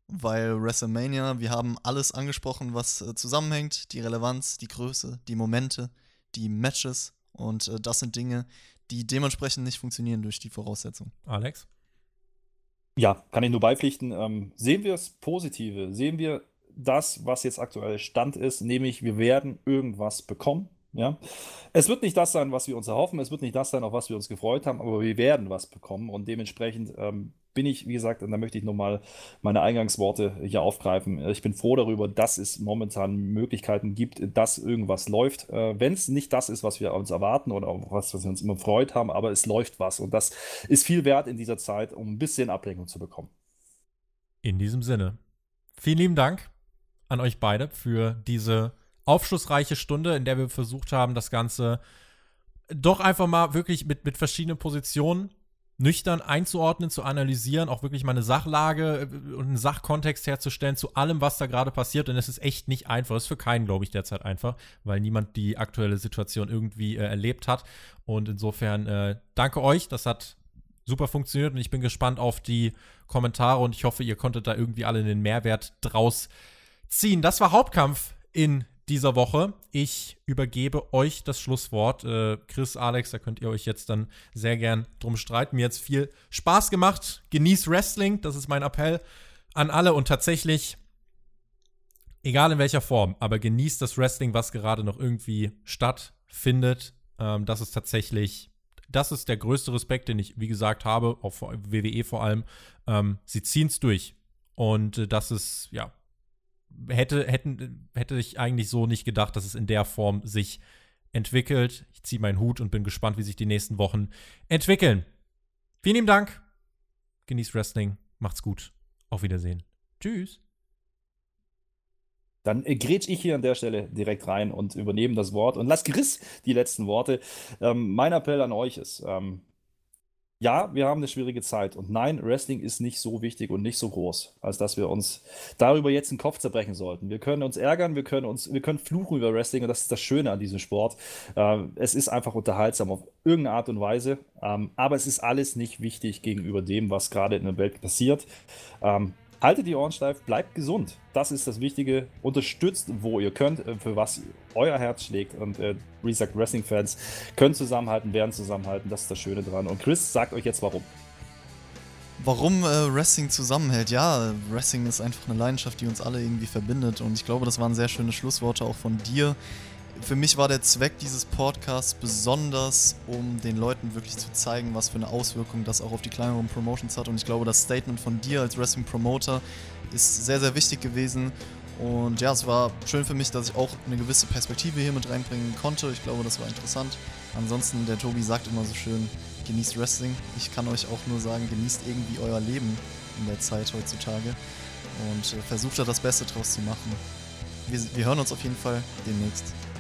weil WrestleMania, wir haben alles angesprochen, was äh, zusammenhängt, die Relevanz, die Größe, die Momente, die Matches und äh, das sind Dinge, die dementsprechend nicht funktionieren durch die Voraussetzungen. Alex? Ja, kann ich nur beipflichten. Ähm, sehen wir das Positive, sehen wir das, was jetzt aktuell Stand ist, nämlich wir werden irgendwas bekommen Ja? Es wird nicht das sein, was wir uns erhoffen, es wird nicht das sein, auf was wir uns gefreut haben, aber wir werden was bekommen und dementsprechend ähm, bin ich, wie gesagt, und da möchte ich nochmal meine Eingangsworte hier aufgreifen. Ich bin froh darüber, dass es momentan Möglichkeiten gibt, dass irgendwas läuft. Äh, Wenn es nicht das ist, was wir uns erwarten oder was, was wir uns immer freut haben, aber es läuft was. Und das ist viel wert in dieser Zeit, um ein bisschen Ablenkung zu bekommen. In diesem Sinne, vielen lieben Dank an euch beide für diese aufschlussreiche Stunde, in der wir versucht haben, das Ganze doch einfach mal wirklich mit, mit verschiedenen Positionen nüchtern einzuordnen, zu analysieren, auch wirklich mal eine Sachlage äh, und einen Sachkontext herzustellen zu allem, was da gerade passiert. Und es ist echt nicht einfach. Es ist für keinen, glaube ich, derzeit einfach, weil niemand die aktuelle Situation irgendwie äh, erlebt hat. Und insofern äh, danke euch. Das hat super funktioniert und ich bin gespannt auf die Kommentare und ich hoffe, ihr konntet da irgendwie alle den Mehrwert draus ziehen. Das war Hauptkampf in dieser Woche. Ich übergebe euch das Schlusswort. Äh, Chris, Alex, da könnt ihr euch jetzt dann sehr gern drum streiten. Mir hat es viel Spaß gemacht. Genießt Wrestling, das ist mein Appell an alle. Und tatsächlich, egal in welcher Form, aber genießt das Wrestling, was gerade noch irgendwie stattfindet. Ähm, das ist tatsächlich, das ist der größte Respekt, den ich, wie gesagt, habe, auf WWE vor allem. Ähm, sie ziehen es durch. Und äh, das ist, ja, hätte, hätten, hätte ich eigentlich so nicht gedacht, dass es in der Form sich entwickelt. Ich ziehe meinen Hut und bin gespannt, wie sich die nächsten Wochen entwickeln. Vielen lieben Dank. Genießt Wrestling. Macht's gut. Auf Wiedersehen. Tschüss. Dann äh, grätsch ich hier an der Stelle direkt rein und übernehme das Wort und lass Chris die letzten Worte. Ähm, mein Appell an euch ist, ähm, ja, wir haben eine schwierige Zeit. Und nein, Wrestling ist nicht so wichtig und nicht so groß, als dass wir uns darüber jetzt den Kopf zerbrechen sollten. Wir können uns ärgern, wir können uns, wir können fluchen über Wrestling und das ist das Schöne an diesem Sport. Ähm, es ist einfach unterhaltsam auf irgendeine Art und Weise. Ähm, aber es ist alles nicht wichtig gegenüber dem, was gerade in der Welt passiert. Ähm, Haltet die Ohren steif, bleibt gesund. Das ist das Wichtige. Unterstützt, wo ihr könnt, äh, für was euer Herz schlägt. Und äh, wie gesagt, Wrestling-Fans können zusammenhalten, werden zusammenhalten. Das ist das Schöne dran. Und Chris sagt euch jetzt warum. Warum äh, Wrestling zusammenhält? Ja, Wrestling ist einfach eine Leidenschaft, die uns alle irgendwie verbindet. Und ich glaube, das waren sehr schöne Schlussworte auch von dir für mich war der Zweck dieses Podcasts besonders, um den Leuten wirklich zu zeigen, was für eine Auswirkung das auch auf die kleineren Promotions hat. Und ich glaube, das Statement von dir als Wrestling Promoter ist sehr, sehr wichtig gewesen. Und ja, es war schön für mich, dass ich auch eine gewisse Perspektive hier mit reinbringen konnte. Ich glaube, das war interessant. Ansonsten, der Tobi sagt immer so schön, genießt Wrestling. Ich kann euch auch nur sagen, genießt irgendwie euer Leben in der Zeit heutzutage und äh, versucht da das Beste draus zu machen. Wir, wir hören uns auf jeden Fall demnächst.